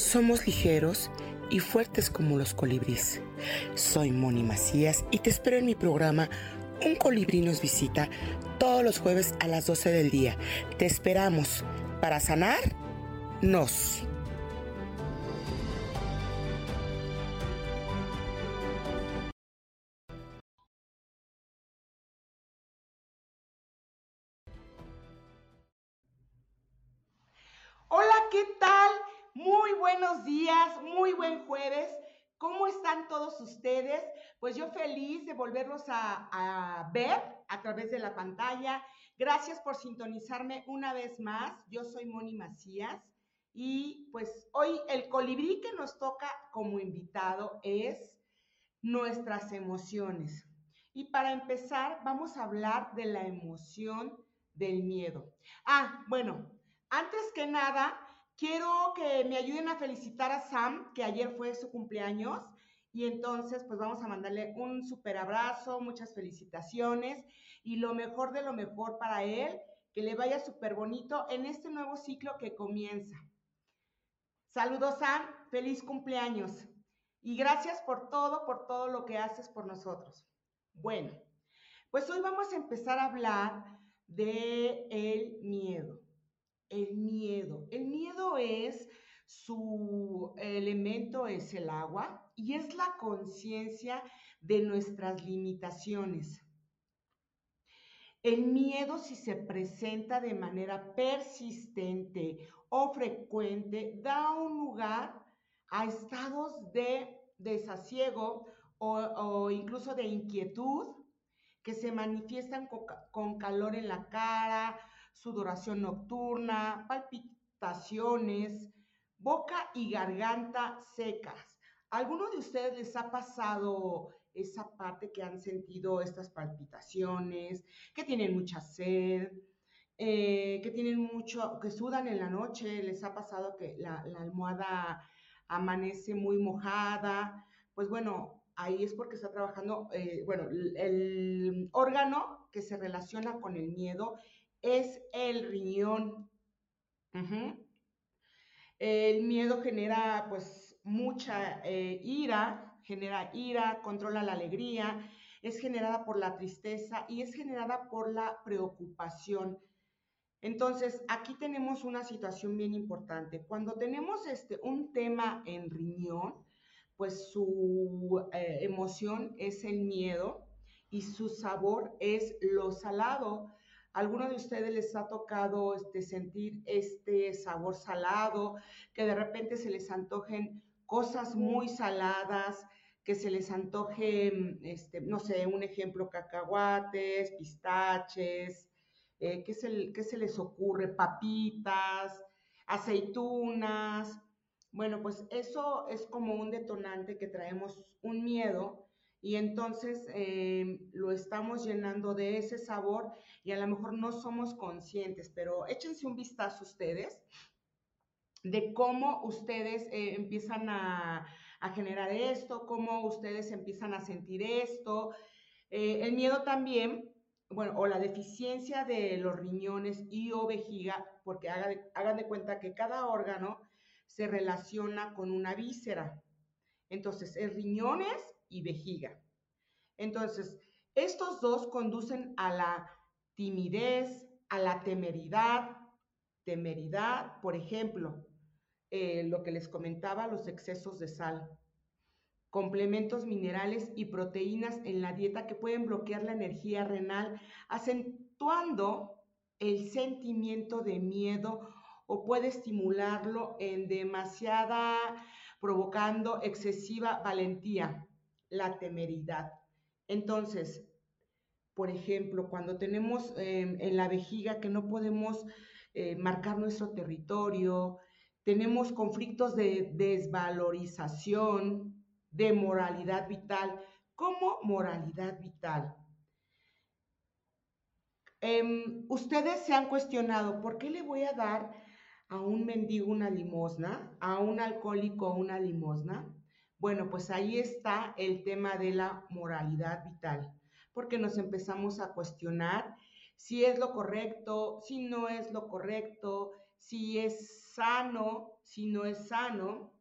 Somos ligeros y fuertes como los colibríes. Soy Moni Macías y te espero en mi programa Un colibrí nos visita todos los jueves a las 12 del día. Te esperamos para sanar nos. Buenos días, muy buen jueves. ¿Cómo están todos ustedes? Pues yo feliz de volverlos a, ver a través de la pantalla. Gracias por sintonizarme una vez más. Yo soy Moni Macías y pues hoy el colibrí que nos toca como invitado es nuestras emociones. Y para empezar, vamos a hablar de la emoción del miedo. Ah, bueno, antes que nada, Quiero que me ayuden a felicitar a Sam, que ayer fue su cumpleaños. Y entonces, pues vamos a mandarle un super abrazo, muchas felicitaciones y lo mejor de lo mejor para él, que le vaya súper bonito en este nuevo ciclo que comienza. Saludos, Sam, feliz cumpleaños. Y gracias por todo, por todo lo que haces por nosotros. Bueno, pues hoy vamos a empezar a hablar de el miedo el miedo. El miedo es su elemento es el agua y es la conciencia de nuestras limitaciones. El miedo si se presenta de manera persistente o frecuente da un lugar a estados de desasiego o, incluso de inquietud que se manifiestan con calor en la cara, sudoración nocturna, palpitaciones, boca y garganta secas. ¿Alguno de ustedes les ha pasado esa parte que han sentido estas palpitaciones, que tienen mucha sed, eh, que tienen mucho, que sudan en la noche? ¿Les ha pasado que la, almohada amanece muy mojada? Pues bueno, ahí es porque está trabajando, eh, bueno, el órgano que se relaciona con el miedo es el riñón. El miedo genera pues mucha eh, ira, genera ira, controla la alegría, es generada por la tristeza y es generada por la preocupación. Entonces, aquí tenemos una situación bien importante. Cuando tenemos este, un tema en riñón, pues su eh, emoción es el miedo y su sabor es lo salado. ¿Alguno de ustedes les ha tocado este, sentir este sabor salado, que de repente se les antojen cosas muy saladas, que se les antoje, este, no sé, un ejemplo, cacahuates, pistaches, eh, ¿qué, se, ¿qué se les ocurre? Papitas, aceitunas. Bueno, pues eso es como un detonante que traemos un miedo y entonces eh, lo estamos llenando de ese sabor y a lo mejor no somos conscientes, pero échense un vistazo ustedes de cómo ustedes eh, empiezan a, generar esto, cómo ustedes empiezan a sentir esto. Eh, el miedo también, bueno, o la deficiencia de los riñones y o vejiga, porque hagan, hagan de cuenta que cada órgano se relaciona con una víscera. Entonces, es riñones y vejiga. Entonces, estos dos conducen a la timidez, a la temeridad, temeridad, por ejemplo, eh, lo que les comentaba, los excesos de sal, complementos minerales y proteínas en la dieta que pueden bloquear la energía renal, acentuando el sentimiento de miedo o puede estimularlo en demasiada, provocando excesiva valentía la temeridad. Entonces, por ejemplo, cuando tenemos em, en la vejiga que no podemos eh, marcar nuestro territorio, tenemos conflictos de desvalorización, de moralidad vital. ¿Cómo moralidad vital? Em, ustedes se han cuestionado, ¿por qué le voy a dar a un mendigo una limosna, a un alcohólico una limosna? Bueno, pues ahí está el tema de la moralidad vital, porque nos empezamos a cuestionar si es lo correcto, si no es lo correcto, si es sano, si no es sano.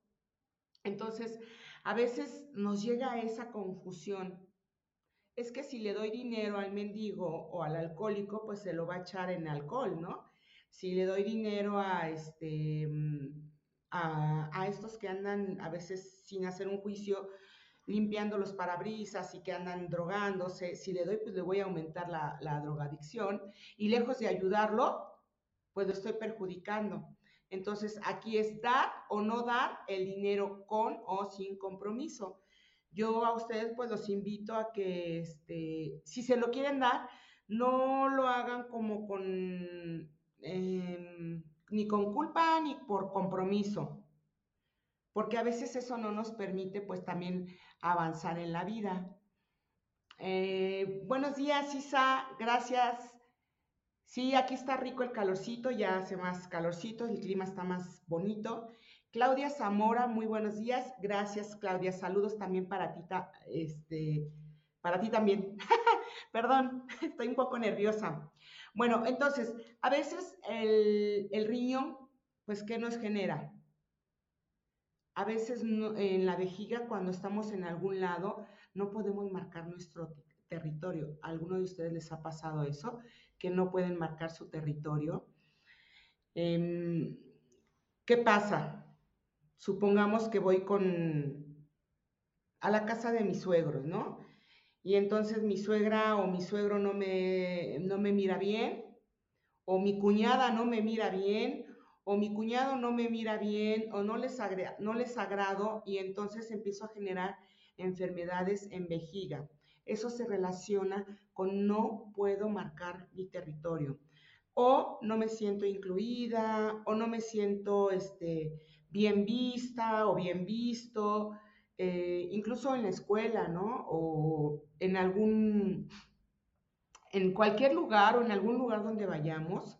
Entonces, a veces nos llega esa confusión. Es que si le doy dinero al mendigo o al alcohólico, pues se lo va a echar en alcohol, ¿no? Si le doy dinero a este a, estos que andan a veces sin hacer un juicio limpiando los parabrisas y que andan drogándose, si le doy, pues le voy a aumentar la, la drogadicción y lejos de ayudarlo, pues lo estoy perjudicando. Entonces, aquí es dar o no dar el dinero con o sin compromiso. Yo a ustedes pues los invito a que, este, si se lo quieren dar, no lo hagan como con... Em, ni con culpa ni por compromiso, porque a veces eso no nos permite pues también avanzar en la vida. Eh, buenos días, Isa, gracias. Sí, aquí está rico el calorcito, ya hace más calorcito, el clima está más bonito. Claudia Zamora, muy buenos días. Gracias, Claudia. Saludos también para ti, este, para ti también. Perdón, estoy un poco nerviosa. Bueno, entonces, a veces el, riñón, pues, ¿qué nos genera? A veces en la vejiga, cuando estamos en algún lado, no podemos marcar nuestro territorio. ¿A alguno de ustedes les ha pasado eso? Que no pueden marcar su territorio. Em, ¿Qué pasa? Supongamos que voy con a la casa de mis suegros, ¿no? Y entonces mi suegra o mi suegro no me, no me mira bien, o mi cuñada no me mira bien, o mi cuñado no me mira bien, o no les, no les agrado, y entonces empiezo a generar enfermedades en vejiga. Eso se relaciona con no puedo marcar mi territorio. O no me siento incluida, o no me siento este, bien vista o bien visto, eh, incluso en la escuela, ¿no? O en algún, en cualquier lugar o en algún lugar donde vayamos,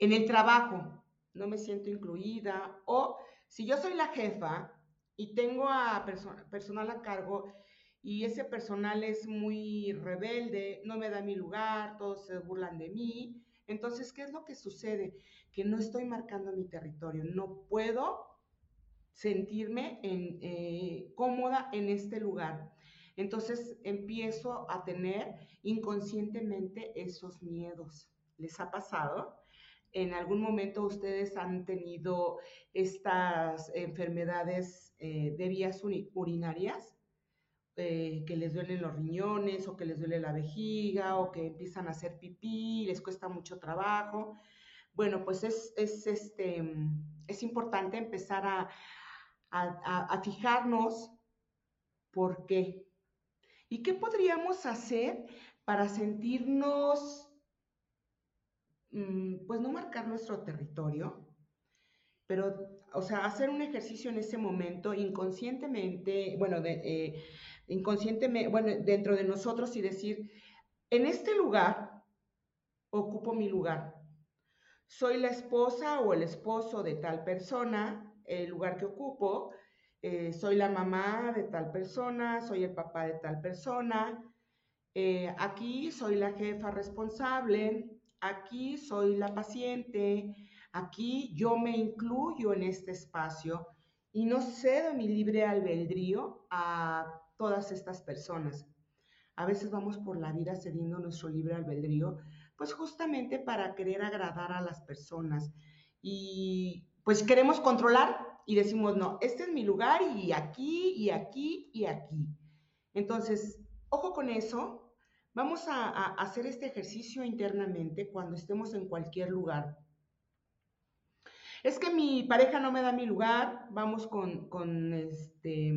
en el trabajo, no me siento incluida, o si yo soy la jefa y tengo a personal a cargo y ese personal es muy rebelde, no me da mi lugar, todos se burlan de mí, entonces, ¿qué es lo que sucede? Que no estoy marcando mi territorio, no puedo sentirme en, eh, cómoda en este lugar. Entonces empiezo a tener inconscientemente esos miedos. ¿Les ha pasado? ¿En algún momento ustedes han tenido estas enfermedades eh, de vías urinarias? Eh, que les duelen los riñones o que les duele la vejiga o que empiezan a hacer pipí, les cuesta mucho trabajo. Bueno, pues es, es, este, es importante empezar a, a, fijarnos por qué. ¿Y qué podríamos hacer para sentirnos, mm, pues no marcar nuestro territorio, pero, o sea, hacer un ejercicio en ese momento inconscientemente, bueno, eh, inconscientemente, bueno, dentro de nosotros y decir, en este lugar ocupo mi lugar. Soy la esposa o el esposo de tal persona, el lugar que ocupo, eh, soy la mamá de tal persona, soy el papá de tal persona, eh, aquí soy la jefa responsable, aquí soy la paciente, aquí yo me incluyo en este espacio y no cedo mi libre albedrío a todas estas personas. A veces vamos por la vida cediendo nuestro libre albedrío, pues justamente para querer agradar a las personas. Y pues queremos controlar y decimos, no, este es mi lugar y aquí, y aquí, y aquí. Entonces, ojo con eso. Vamos a, hacer este ejercicio internamente cuando estemos en cualquier lugar. Es que mi pareja no me da mi lugar, vamos con, este,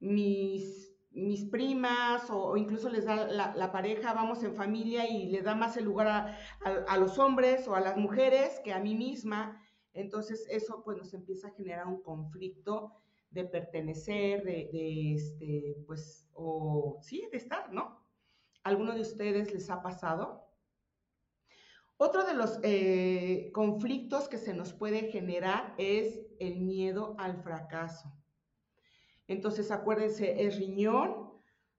mis, mis primas o, incluso les da la, pareja, vamos en familia y le da más el lugar a, los hombres o a las mujeres que a mí misma. Entonces eso pues nos empieza a generar un conflicto de pertenecer, de, este, pues, o sí, de estar, ¿no? ¿Alguno de ustedes les ha pasado? Otro de los eh, conflictos que se nos puede generar es el miedo al fracaso. Entonces, acuérdense, el riñón,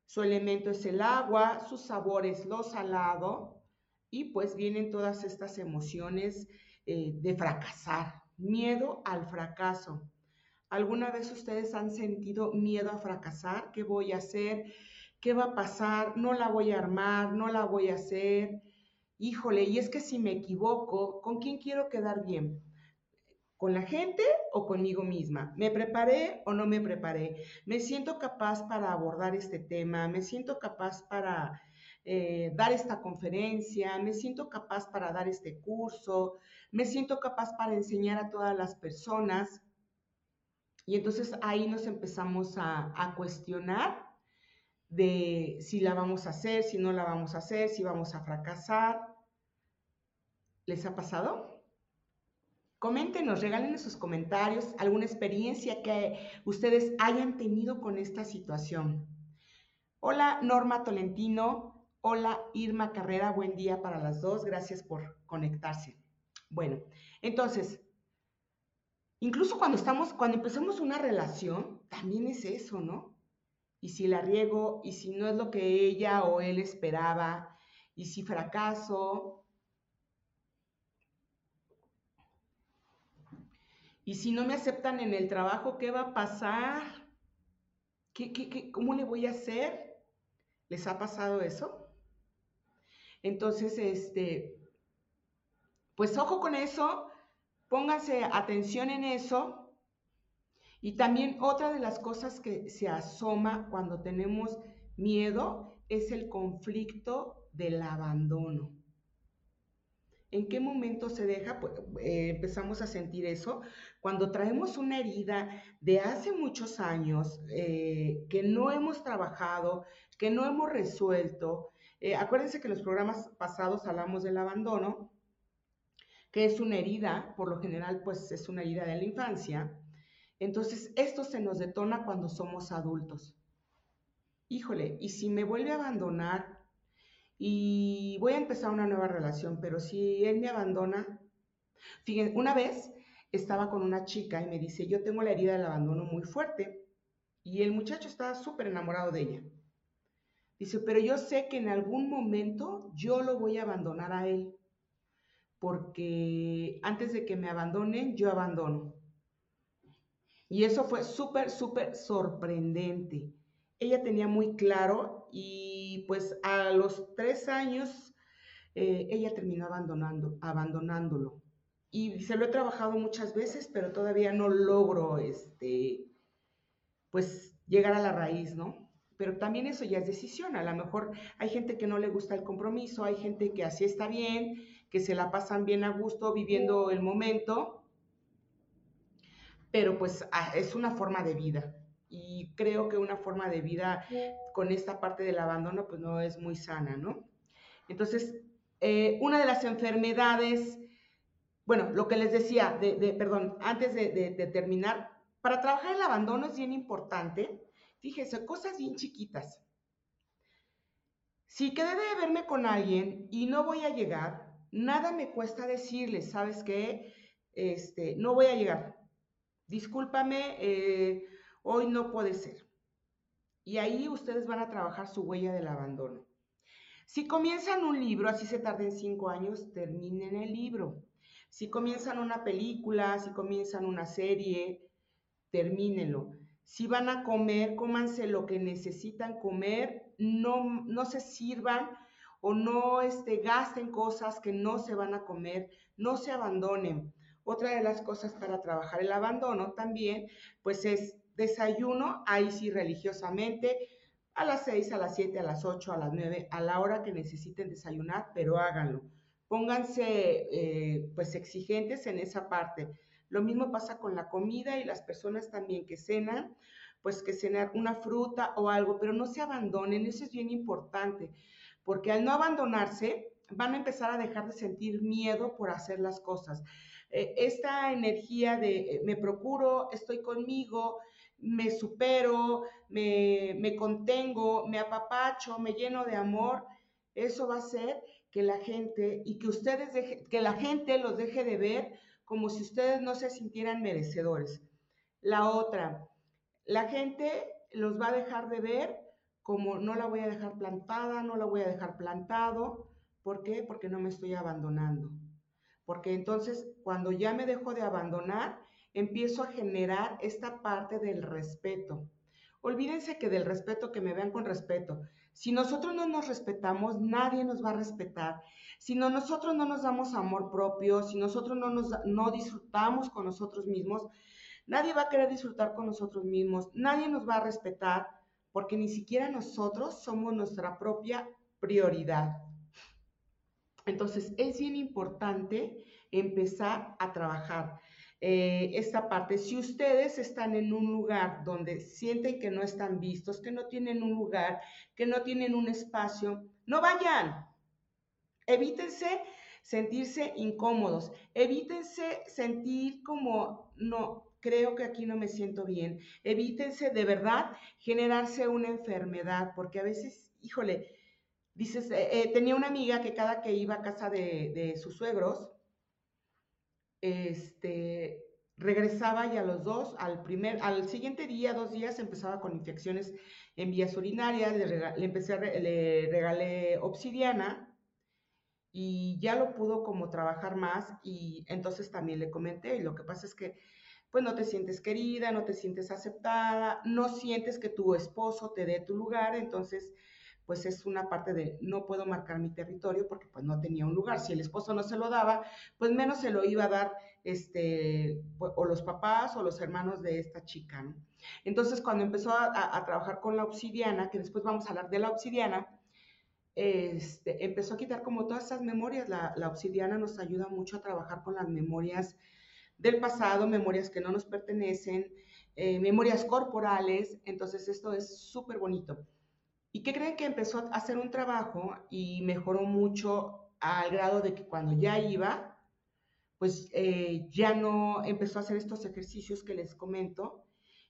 su elemento es el agua, su sabor es lo salado y pues vienen todas estas emociones eh, de fracasar, miedo al fracaso. ¿Alguna vez ustedes han sentido miedo a fracasar? ¿Qué voy a hacer? ¿Qué va a pasar? No la voy a armar, no la voy a hacer. Híjole, y es que si me equivoco, ¿con quién quiero quedar bien? ¿Con la gente o conmigo misma? ¿Me preparé o no me preparé? ¿Me siento capaz para abordar este tema? ¿Me siento capaz para eh, dar esta conferencia? ¿Me siento capaz para dar este curso? ¿Me siento capaz para enseñar a todas las personas? Y entonces ahí nos empezamos a, cuestionar de si la vamos a hacer, si no la vamos a hacer, si vamos a fracasar. ¿Les ha pasado? Coméntenos, regalen sus comentarios alguna experiencia que ustedes hayan tenido con esta situación. Hola Norma Tolentino, hola Irma Carrera, buen día para las dos, gracias por conectarse. Bueno, entonces, Incluso cuando estamos, cuando empezamos una relación, también es eso, ¿no? Y si la riego, y si no es lo que ella o él esperaba, y si fracaso, y si no me aceptan en el trabajo, ¿qué va a pasar? ¿Qué, qué, cómo le voy a hacer? ¿Les ha pasado eso? Entonces, este, pues ojo con eso, Pónganse atención en eso. Y también otra de las cosas que se asoma cuando tenemos miedo es el conflicto del abandono. ¿En qué momento se deja? Pues, eh, empezamos a sentir eso cuando traemos una herida de hace muchos años eh, que no hemos trabajado, que no hemos resuelto. Eh, acuérdense que en los programas pasados hablamos del abandono que es una herida, por lo general pues es una herida de la infancia. Entonces, esto se nos detona cuando somos adultos. Híjole, y si me vuelve a abandonar y voy a empezar una nueva relación, pero si él me abandona, fíjense, una vez estaba con una chica y me dice, yo tengo la herida del abandono muy fuerte y el muchacho estaba súper enamorado de ella. Dice, pero yo sé que en algún momento yo lo voy a abandonar a él porque antes de que me abandonen, yo abandono. Y eso fue súper, súper sorprendente. Ella tenía muy claro y pues a los tres años eh, ella terminó abandonando, abandonándolo. Y se lo he trabajado muchas veces, pero todavía no logro, este, pues, llegar a la raíz, ¿no? Pero también eso ya es decisión. A lo mejor hay gente que no le gusta el compromiso, hay gente que así está bien, que se la pasan bien a gusto viviendo el momento, pero pues ah, es una forma de vida. Y creo que una forma de vida con esta parte del abandono pues no es muy sana, ¿no? Entonces, eh, una de las enfermedades, bueno, lo que les decía, de, perdón, antes de, terminar, para trabajar el abandono es bien importante, fíjense, cosas bien chiquitas. Si quedé de verme con alguien y no voy a llegar, Nada me cuesta decirles, ¿sabes qué? Este, no voy a llegar. Discúlpame, eh, hoy no puede ser. Y ahí ustedes van a trabajar su huella del abandono. Si comienzan un libro, así se tarden cinco años, terminen el libro. Si comienzan una película, si comienzan una serie, termínenlo. Si van a comer, cómanse lo que necesitan comer, no, no se sirvan o no este, gasten cosas que no se van a comer, no se abandonen. Otra de las cosas para trabajar el abandono también, pues es desayuno, ahí sí religiosamente, a las 6, a las 7, a las 8, a las 9, a la hora que necesiten desayunar, pero háganlo. Pónganse eh, pues exigentes en esa parte. Lo mismo pasa con la comida y las personas también que cenan, pues que cenar una fruta o algo, pero no se abandonen, eso es bien importante porque al no abandonarse van a empezar a dejar de sentir miedo por hacer las cosas. eh, esta energía de eh, me procuro, estoy conmigo, me supero, me, me contengo, me apapacho, me lleno de amor, eso va a hacer que la gente y que ustedes que la gente los deje de ver como si ustedes no se sintieran merecedores. La otra, la gente los va a dejar de ver como no la voy a dejar plantada, no la voy a dejar plantado. ¿Por qué? Porque no me estoy abandonando. Porque entonces cuando ya me dejo de abandonar, empiezo a generar esta parte del respeto. Olvídense que del respeto, que me vean con respeto. Si nosotros no nos respetamos, nadie nos va a respetar. Si no, nosotros no nos damos amor propio, si nosotros no, nos, no disfrutamos con nosotros mismos, nadie va a querer disfrutar con nosotros mismos, nadie nos va a respetar, porque ni siquiera nosotros somos nuestra propia prioridad. Entonces, es bien importante empezar a trabajar eh, esta parte. Si ustedes están en un lugar donde sienten que no están vistos, que no tienen un lugar, que no tienen un espacio, no vayan. Evítense sentirse incómodos, evítense sentir como, no, creo que aquí no me siento bien, evítense de verdad generarse una enfermedad, porque a veces, híjole, dices, eh, eh, tenía una amiga que cada que iba a casa de, de sus suegros, este, regresaba y a los dos, al primer, al siguiente día, dos días, empezaba con infecciones en vías urinarias, le, empecé a, le regalé obsidiana y ya lo pudo como trabajar más y entonces también le comenté y lo que pasa es que pues no te sientes querida, no te sientes aceptada, no sientes que tu esposo te dé tu lugar, entonces pues es una parte de no puedo marcar mi territorio porque pues no tenía un lugar. Si el esposo no se lo daba, pues menos se lo iba a dar este, o los papás o los hermanos de esta chica. Entonces cuando empezó a, trabajar con la obsidiana, que después vamos a hablar de la obsidiana, este, empezó a quitar como todas esas memorias. La, obsidiana nos ayuda mucho a trabajar con las memorias del pasado, memorias que no nos pertenecen, eh, memorias corporales. Entonces esto es súper bonito. ¿Y qué creen que empezó a hacer un trabajo y mejoró mucho al grado de que cuando ya iba, pues eh, ya no empezó a hacer estos ejercicios que les comento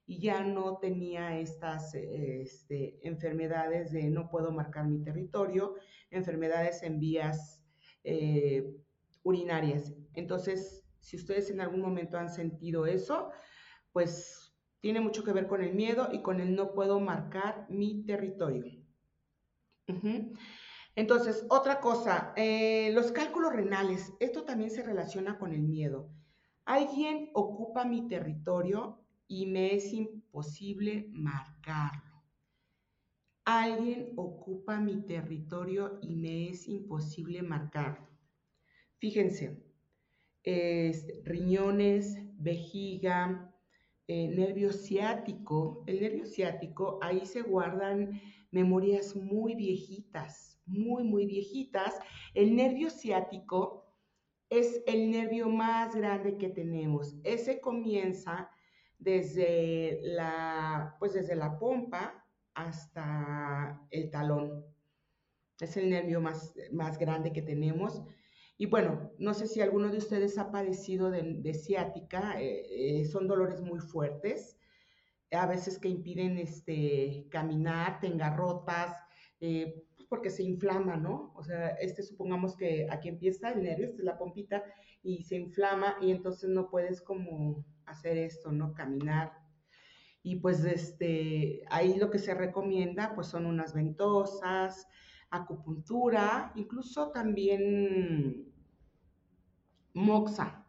y ya no tenía estas este, enfermedades de no puedo marcar mi territorio, enfermedades en vías eh, urinarias. Entonces, si ustedes en algún momento han sentido eso, pues tiene mucho que ver con el miedo y con el no puedo marcar mi territorio. Entonces, otra cosa, eh, los cálculos renales, esto también se relaciona con el miedo. Alguien ocupa mi territorio y me es imposible marcarlo. Alguien ocupa mi territorio y me es imposible marcarlo. Fíjense, riñones, vejiga, eh, nervio ciático. El nervio ciático, ahí se guardan memorias muy viejitas, muy, muy viejitas. El nervio ciático es el nervio más grande que tenemos. Ese comienza desde la, pues desde la pompa hasta el talón. Es el nervio más, más grande que tenemos. Y bueno, no sé si alguno de ustedes ha padecido de, ciática, eh, eh, son dolores muy fuertes, a veces que impiden este, caminar, te engarrotas, eh, porque se inflama, ¿no? O sea, este supongamos que aquí empieza el nervio, esta es la pompita, y se inflama y entonces no puedes como hacer esto, ¿no? Caminar. Y pues este, ahí lo que se recomienda pues son unas ventosas, acupuntura, incluso también moxa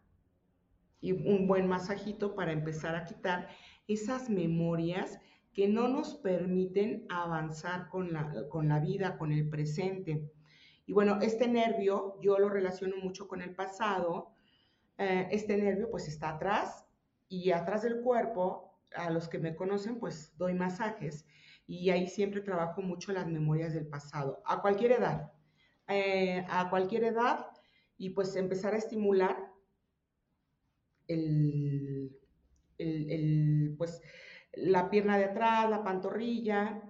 y un buen masajito para empezar a quitar esas memorias que no nos permiten avanzar con la, con la vida, con el presente. Y bueno, este nervio yo lo relaciono mucho con el pasado. Eh, este nervio pues está atrás y atrás del cuerpo, a los que me conocen pues doy masajes y ahí siempre trabajo mucho las memorias del pasado, a cualquier edad. Eh, a cualquier edad y pues empezar a estimular el, pues, la pierna de atrás, la pantorrilla,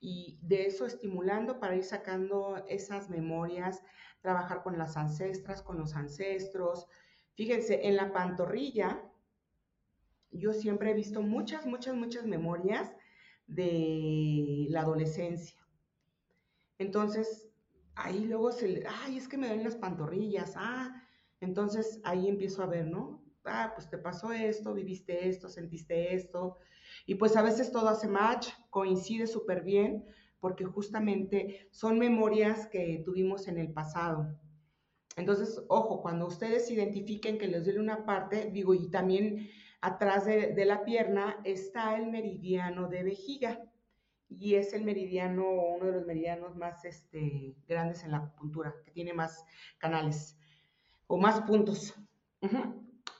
y de eso estimulando para ir sacando esas memorias, trabajar con las ancestras, con los ancestros, Fíjense, en la pantorrilla, yo siempre he visto muchas, muchas, muchas memorias de la adolescencia. Entonces, ahí luego se le, ay, es que me ven las pantorrillas, ah, entonces ahí empiezo a ver, ¿no? Ah, pues te pasó esto, viviste esto, sentiste esto, y pues a veces todo hace match, coincide súper bien, porque justamente son memorias que tuvimos en el pasado. Entonces, ojo, cuando ustedes identifiquen que les duele una parte, digo, y también atrás de, de la pierna está el meridiano de vejiga y es el meridiano, uno de los meridianos más este, grandes en la acupuntura, que tiene más canales o más puntos.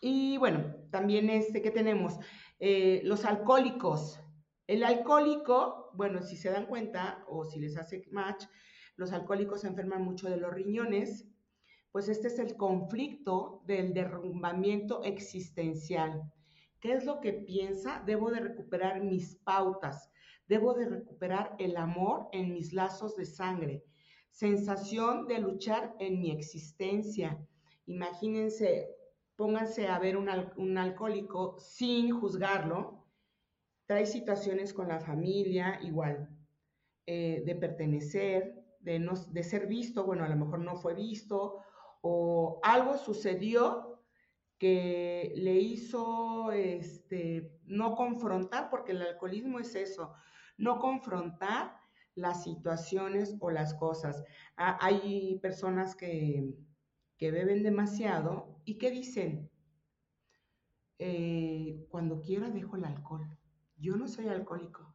Y bueno, también este que tenemos, eh, los alcohólicos. El alcohólico, bueno, si se dan cuenta o si les hace match, los alcohólicos se enferman mucho de los riñones, pues este es el conflicto del derrumbamiento existencial. ¿Qué es lo que piensa? Debo de recuperar mis pautas, Debo de recuperar el amor en mis lazos de sangre, sensación de luchar en mi existencia. Imagínense, pónganse a ver un, alcohólico sin juzgarlo. Trae situaciones con la familia igual, eh, de pertenecer, de, no, de ser visto, bueno, a lo mejor no fue visto, o algo sucedió que le hizo este, no confrontar, porque el alcoholismo es eso, no confrontar las situaciones o las cosas. Hay personas que, beben demasiado y que dicen, eh, cuando quiera dejo el alcohol. Yo no soy alcohólico.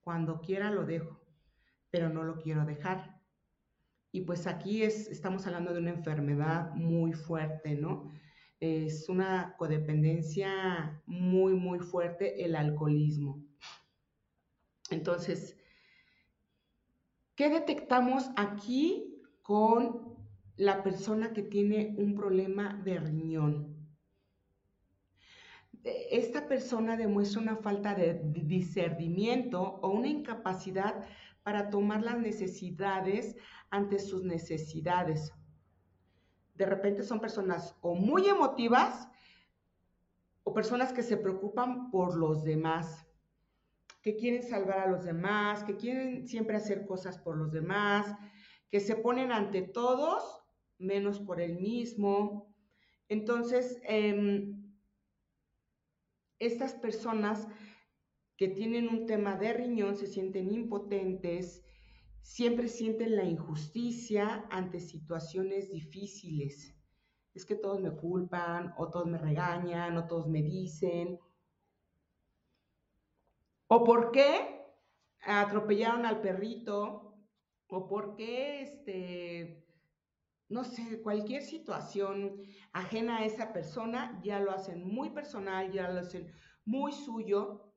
Cuando quiera lo dejo, pero no lo quiero dejar. Y pues aquí es, estamos hablando de una enfermedad muy fuerte, ¿no? Es una codependencia muy, muy fuerte el alcoholismo. Entonces, ¿qué detectamos aquí con la persona que tiene un problema de riñón? Esta persona demuestra una falta de discernimiento o una incapacidad para tomar las necesidades ante sus necesidades. De repente son personas o muy emotivas o personas que se preocupan por los demás que quieren salvar a los demás, que quieren siempre hacer cosas por los demás, que se ponen ante todos menos por el mismo. Entonces, em, estas personas que tienen un tema de riñón se sienten impotentes, siempre sienten la injusticia ante situaciones difíciles. Es que todos me culpan, o todos me regañan, o todos me dicen, ¿O por qué atropellaron al perrito? ¿O por qué, este, no sé, cualquier situación ajena a esa persona ya lo hacen muy personal, ya lo hacen muy suyo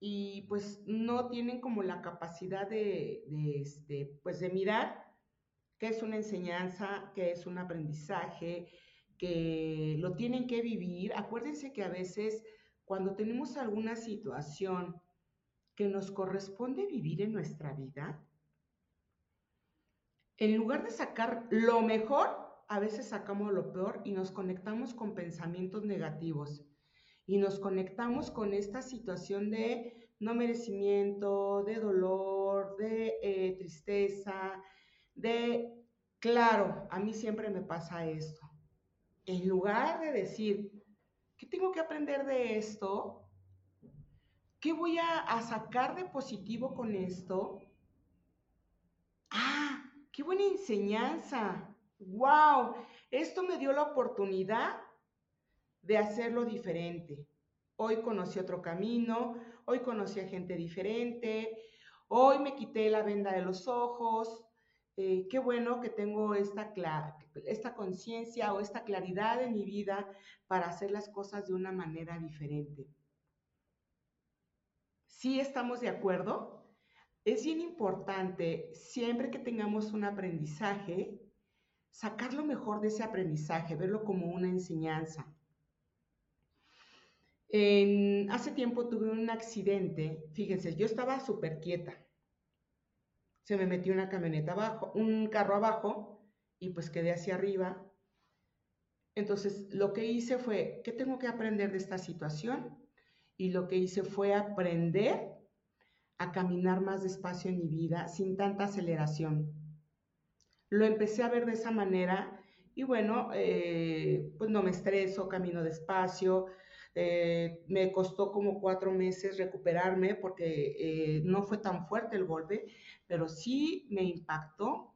y pues no tienen como la capacidad de, este, pues de mirar qué es una enseñanza, qué es un aprendizaje, que lo tienen que vivir. Acuérdense que a veces cuando tenemos alguna situación que nos corresponde vivir en nuestra vida, en lugar de sacar lo mejor, a veces sacamos lo peor y nos conectamos con pensamientos negativos. Y nos conectamos con esta situación de no merecimiento, de dolor, de eh, tristeza, de, claro, a mí siempre me pasa esto. En lugar de decir, ¿qué tengo que aprender de esto? ¿Qué voy a, sacar de positivo con esto? Ah, qué buena enseñanza. ¡Wow! Esto me dio la oportunidad de hacerlo diferente. Hoy conocí otro camino, hoy conocí a gente diferente, hoy me quité la venda de los ojos. Eh, qué bueno que tengo esta, esta conciencia o esta claridad en mi vida para hacer las cosas de una manera diferente. ¿Sí estamos de acuerdo? Es bien importante, siempre que tengamos un aprendizaje, sacar lo mejor de ese aprendizaje, verlo como una enseñanza. hace tiempo tuve un accidente, fíjense, yo estaba súper quieta. Se me metió una camioneta abajo, un carro abajo, y pues quedé hacia arriba. Entonces, lo que hice fue, ¿qué tengo que aprender de esta situación? Y lo que hice fue aprender a caminar más despacio en mi vida, sin tanta aceleración. Lo empecé a ver de esa manera y bueno, eh, pues no me estreso, camino despacio. Eh, me costó como cuatro meses recuperarme porque eh, no fue tan fuerte el golpe, pero sí me impactó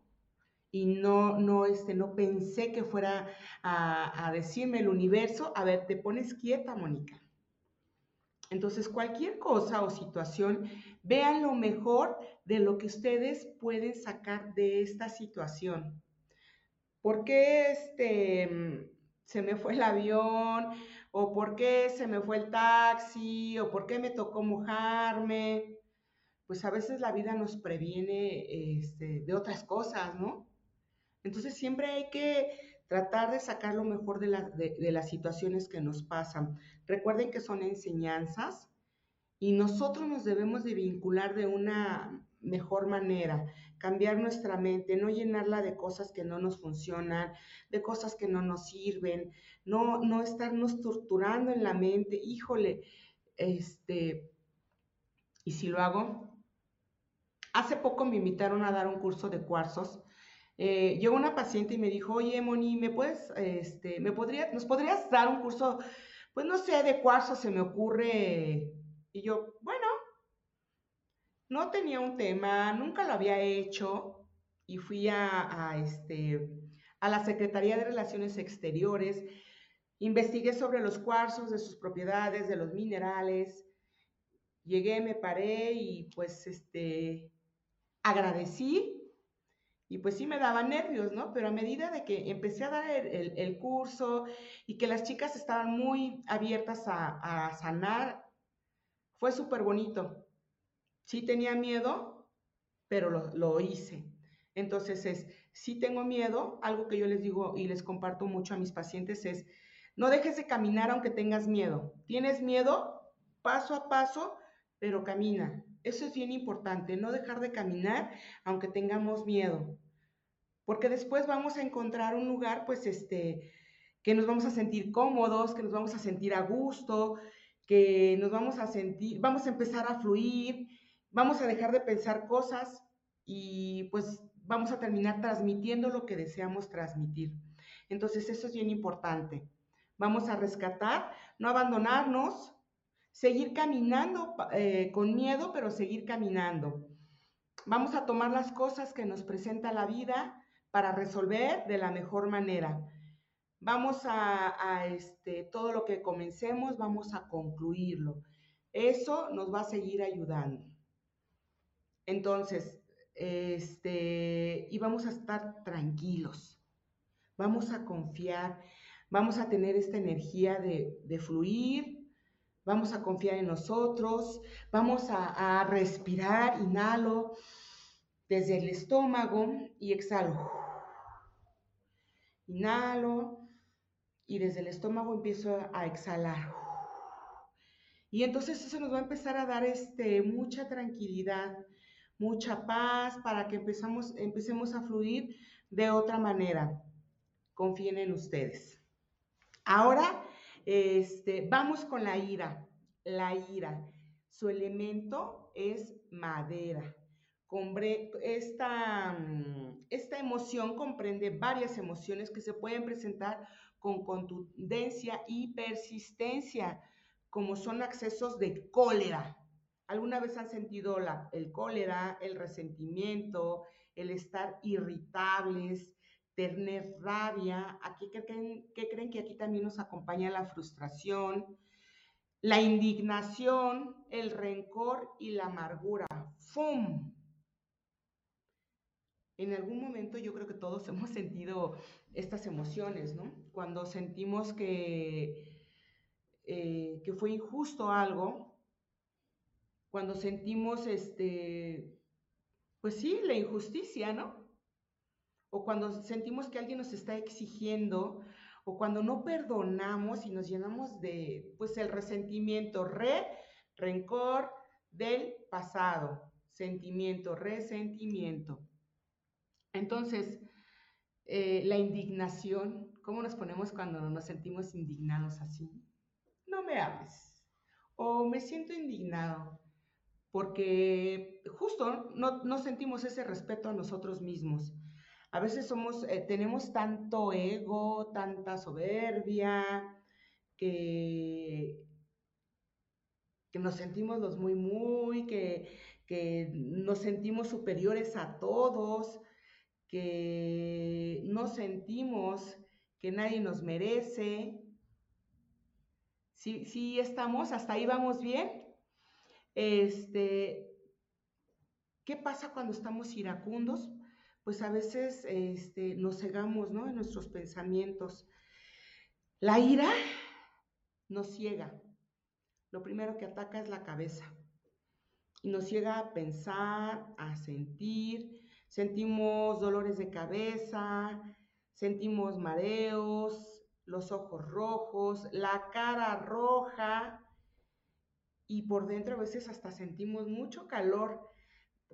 y no, no, este, no pensé que fuera a, a decirme el universo, a ver, te pones quieta, Mónica. Entonces, cualquier cosa o situación, vean lo mejor de lo que ustedes pueden sacar de esta situación. ¿Por qué este, se me fue el avión? ¿O por qué se me fue el taxi? ¿O por qué me tocó mojarme? Pues a veces la vida nos previene este, de otras cosas, ¿no? Entonces siempre hay que tratar de sacar lo mejor de, las situaciones que nos pasan. Recuerden que son enseñanzas y nosotros nos debemos de vincular de una mejor manera, cambiar nuestra mente, no llenarla de cosas que no nos funcionan, de cosas que no nos sirven, no, no estarnos torturando en la mente, híjole, este, y si lo hago, hace poco me invitaron a dar un curso de cuarzos eh, llegó una paciente y me dijo, oye, Moni, ¿me puedes, este, me podría, nos podrías dar un curso, pues no sé, de cuarzo se me ocurre? Y yo, bueno, no tenía un tema, nunca lo había hecho y fui a, este, a la Secretaría de Relaciones Exteriores, investigué sobre los cuarzos, de sus propiedades, de los minerales, llegué, me paré y pues este, agradecí y pues sí me daba nervios, ¿no? Pero a medida de que empecé a dar el, curso y que las chicas estaban muy abiertas a, sanar, fue súper bonito. Sí tenía miedo, pero lo, lo, hice. Entonces es, sí tengo miedo, algo que yo les digo y les comparto mucho a mis pacientes es, no dejes de caminar aunque tengas miedo. Tienes miedo, paso a paso, pero camina. Eso es bien importante, no dejar de caminar aunque tengamos miedo porque después vamos a encontrar un lugar, pues, este, que nos vamos a sentir cómodos, que nos vamos a sentir a gusto, que nos vamos a sentir, vamos a empezar a fluir, vamos a dejar de pensar cosas y pues vamos a terminar transmitiendo lo que deseamos transmitir. Entonces, eso es bien importante. Vamos a rescatar, no abandonarnos, seguir caminando eh, con miedo, pero seguir caminando. Vamos a tomar las cosas que nos presenta la vida para resolver de la mejor manera. Vamos a, este, todo lo que comencemos, vamos a concluirlo. Eso nos va a seguir ayudando. Entonces, este, y vamos a estar tranquilos, vamos a confiar, vamos a tener esta energía de, fluir, vamos a confiar en nosotros, vamos a, a respirar, inhalo desde el estómago y exhalo. Inhalo y desde el estómago empiezo a exhalar. Y entonces eso nos va a empezar a dar este, mucha tranquilidad, mucha paz para que empezamos, empecemos a fluir de otra manera. Confíen en ustedes. Ahora, este, vamos con la ira. La ira. Su elemento es madera. Esta, mm, esta emoción comprende varias emociones que se pueden presentar con contundencia y persistencia, como son accesos de cólera. ¿Alguna vez han sentido la, el cólera, el resentimiento, el estar irritables, tener rabia? Aquí, ¿qué creen, ¿Qué creen que aquí también nos acompaña la frustración, la indignación, el rencor y la amargura? ¡Fum! En algún momento yo creo que todos hemos sentido estas emociones, ¿no? Cuando sentimos que, eh, que fue injusto algo, cuando sentimos, este, pues sí, la injusticia, ¿no? O cuando sentimos que alguien nos está exigiendo, o cuando no perdonamos y nos llenamos de, pues, el resentimiento, re, rencor del pasado, sentimiento, resentimiento. Entonces, eh, la indignación, ¿Cómo nos ponemos cuando nos sentimos indignados así? No me hables. O me siento indignado porque justo no, sentimos ese respeto a nosotros mismos. A veces somos, eh, tenemos tanto ego, tanta soberbia, que, que nos sentimos los muy, muy, que, que nos sentimos superiores a todos, que no sentimos que nadie nos merece. Sí, estamos, hasta ahí vamos bien. Este, ¿qué pasa cuando estamos iracundos? Pues a veces este, nos cegamos, ¿no? En nuestros pensamientos. La ira nos ciega. Lo primero que ataca es la cabeza y nos ciega a pensar, a sentir, sentimos dolores de cabeza, sentimos mareos, los ojos rojos, la cara roja y por dentro a veces hasta sentimos mucho calor.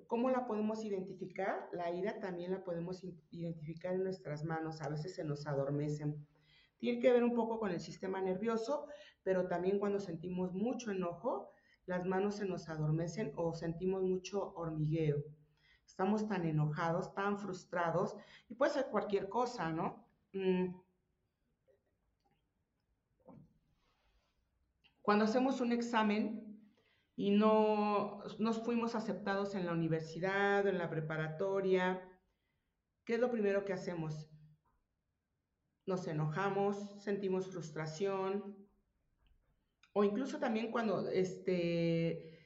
¿Cómo la podemos identificar? La ira también la podemos identificar en nuestras manos, a veces se nos adormecen. Tiene que ver un poco con el sistema nervioso, pero también cuando sentimos mucho enojo, las manos se nos adormecen o sentimos mucho hormigueo. Estamos tan enojados, tan frustrados, y puede ser cualquier cosa, ¿no? Mm. Cuando hacemos un examen y no nos fuimos aceptados en la universidad o en la preparatoria, ¿qué es lo primero que hacemos? Nos enojamos, sentimos frustración, o incluso también cuando este,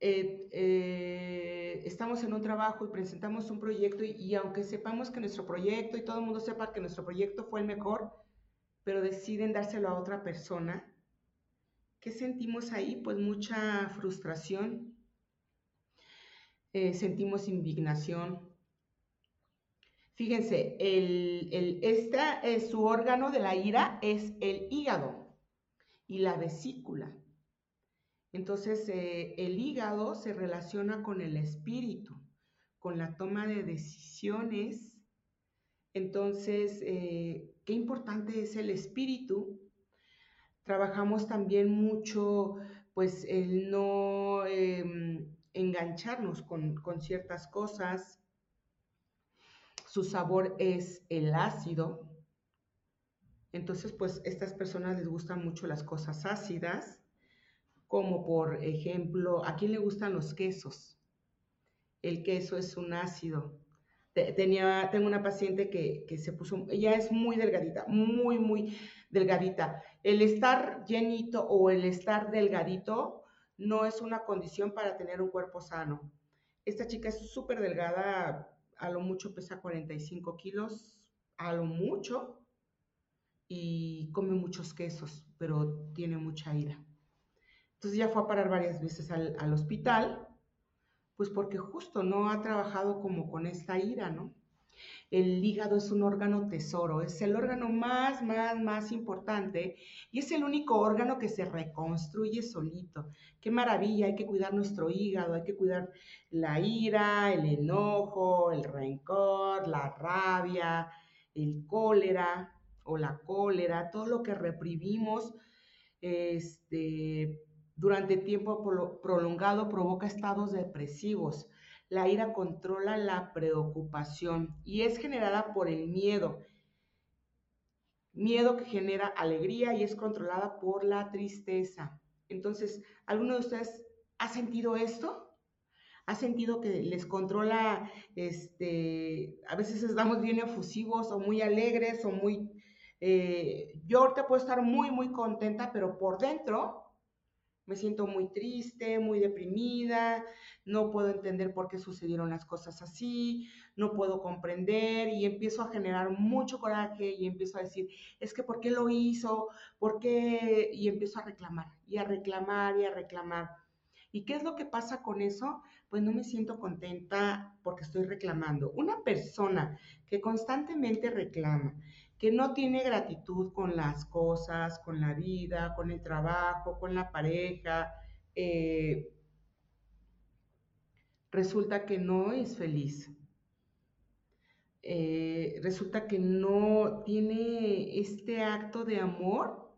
eh, eh, estamos en un trabajo y presentamos un proyecto y, aunque sepamos que nuestro proyecto y todo el mundo sepa que nuestro proyecto fue el mejor, pero deciden dárselo a otra persona, ¿qué sentimos ahí? Pues mucha frustración, eh, sentimos indignación. Fíjense, el, el, esta, su órgano de la ira es el hígado y la vesícula. Entonces, eh, el hígado se relaciona con el espíritu, con la toma de decisiones. Entonces, eh, qué importante es el espíritu. Trabajamos también mucho, pues, el no em, engancharnos con, con ciertas cosas. Su sabor es el ácido, entonces, pues estas personas les gustan mucho las cosas ácidas, como por ejemplo, ¿a quién le gustan los quesos? El queso es un ácido. Tenía, tengo una paciente que, que se puso, ella es muy delgadita, muy, muy delgadita. El estar llenito o el estar delgadito no es una condición para tener un cuerpo sano. Esta chica es súper delgada, a lo mucho pesa 45 kilos, a lo mucho, y come muchos quesos, pero tiene mucha ira. Entonces ya fue a parar varias veces al, al, hospital, pues porque justo no ha trabajado como con esta ira, ¿no? El hígado es un órgano tesoro, es el órgano más, más, más importante y es el único órgano que se reconstruye solito. Qué maravilla, hay que cuidar nuestro hígado, hay que cuidar la ira, el enojo, el rencor, la rabia, el cólera, o la cólera, todo lo que reprimimos este, durante tiempo prolongado provoca estados depresivos. La ira controla la preocupación y es generada por el miedo. Miedo que genera alegría y es controlada por la tristeza. Entonces, ¿alguno de ustedes ha sentido esto? ¿Ha sentido que les controla, este, a veces estamos bien efusivos o muy alegres o muy eh, yo ahorita puedo estar muy, muy contenta, pero por dentro me siento muy triste, muy deprimida, no puedo entender por qué sucedieron las cosas así, no puedo comprender y empiezo a generar mucho coraje y empiezo a decir, es que ¿por qué lo hizo? ¿Por qué? Y empiezo a reclamar y a reclamar y a reclamar. ¿Y qué es lo que pasa con eso? Pues no me siento contenta porque estoy reclamando. Una persona que constantemente reclama, que no tiene gratitud con las cosas, con la vida, con el trabajo, con la pareja, eh, resulta que no es feliz. eh, resulta que no tiene este acto de amor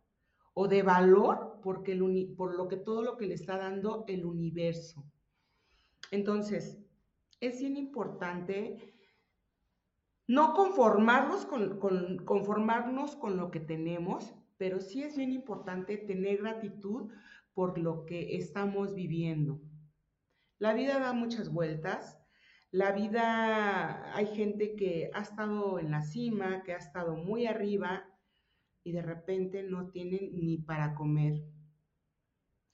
o de valor porque por lo que todo lo que le está dando el universo. Entonces, es bien importante no conformarnos con, conformarnos con lo que tenemos, pero sí es bien importante tener gratitud por lo que estamos viviendo. La vida da muchas vueltas. La vida, hay gente que ha estado en la cima, que ha estado muy arriba y de repente no tienen ni para comer.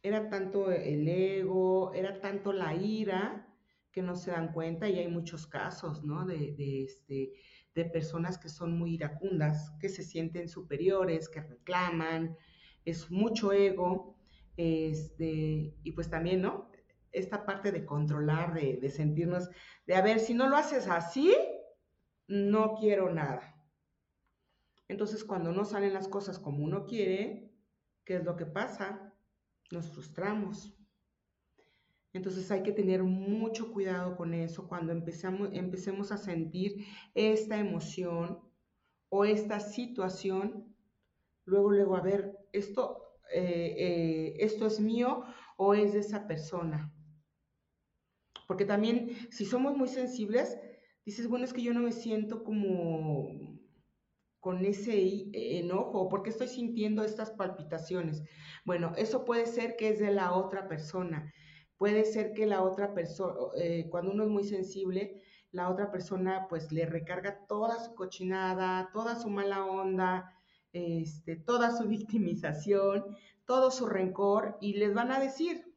Era tanto el ego, era tanto la ira que no se dan cuenta y hay muchos casos, ¿no? De, este, de personas que son muy iracundas, que se sienten superiores, que reclaman, es mucho ego, este, y pues también, ¿no? Esta parte de controlar, de, de sentirnos, de a ver, si no lo haces así, no quiero nada. Entonces, cuando no salen las cosas como uno quiere, ¿qué es lo que pasa? Nos frustramos. Entonces hay que tener mucho cuidado con eso cuando empecemos a sentir esta emoción o esta situación. Luego, luego, a ver, esto, eh, eh, esto es mío o es de esa persona. Porque también si somos muy sensibles, dices, bueno, es que yo no me siento como con ese enojo, ¿por qué estoy sintiendo estas palpitaciones? Bueno, eso puede ser que es de la otra persona. Puede ser que la otra persona, eh, cuando uno es muy sensible, la otra persona pues le recarga toda su cochinada, toda su mala onda, este, toda su victimización, todo su rencor y les van a decir,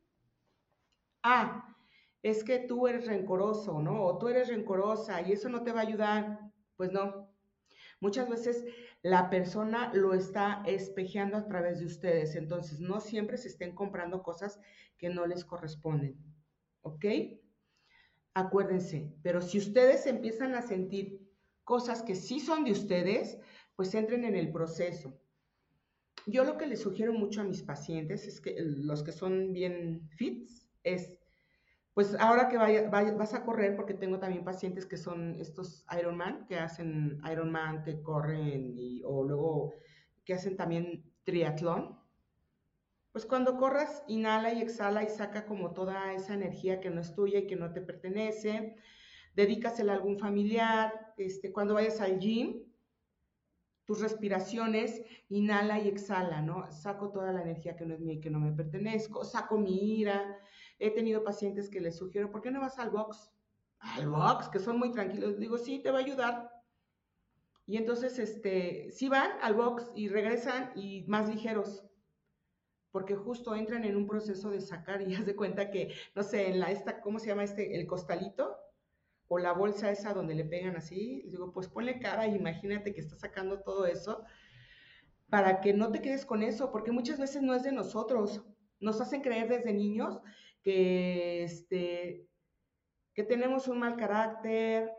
ah, es que tú eres rencoroso, ¿no? O tú eres rencorosa y eso no te va a ayudar. Pues no. Muchas veces la persona lo está espejeando a través de ustedes, entonces no siempre se estén comprando cosas que no les corresponden. ¿Ok? Acuérdense, pero si ustedes empiezan a sentir cosas que sí son de ustedes, pues entren en el proceso. Yo lo que les sugiero mucho a mis pacientes es que los que son bien fits es, pues ahora que vaya, vas a correr, porque tengo también pacientes que son estos Ironman, que hacen Ironman, que corren y, o luego que hacen también triatlón, pues cuando corras, inhala y exhala y saca como toda esa energía que no es tuya y que no te pertenece. Dedícasela a algún familiar. Este, cuando vayas al gym, tus respiraciones, inhala y exhala, ¿no? Saco toda la energía que no es mía y que no me pertenezco, saco mi ira. He tenido pacientes que les sugiero, ¿por qué no vas al box? Al box, que son muy tranquilos. Digo, sí, te va a ayudar. Y entonces, este, sí van al box y regresan y más ligeros porque justo entran en un proceso de sacar y haz de cuenta que, no sé, en la esta, ¿cómo se llama este? El costalito o la bolsa esa donde le pegan así, les digo, pues ponle cara y imagínate que está sacando todo eso para que no te quedes con eso, porque muchas veces no es de nosotros. Nos hacen creer desde niños que, este, que tenemos un mal carácter.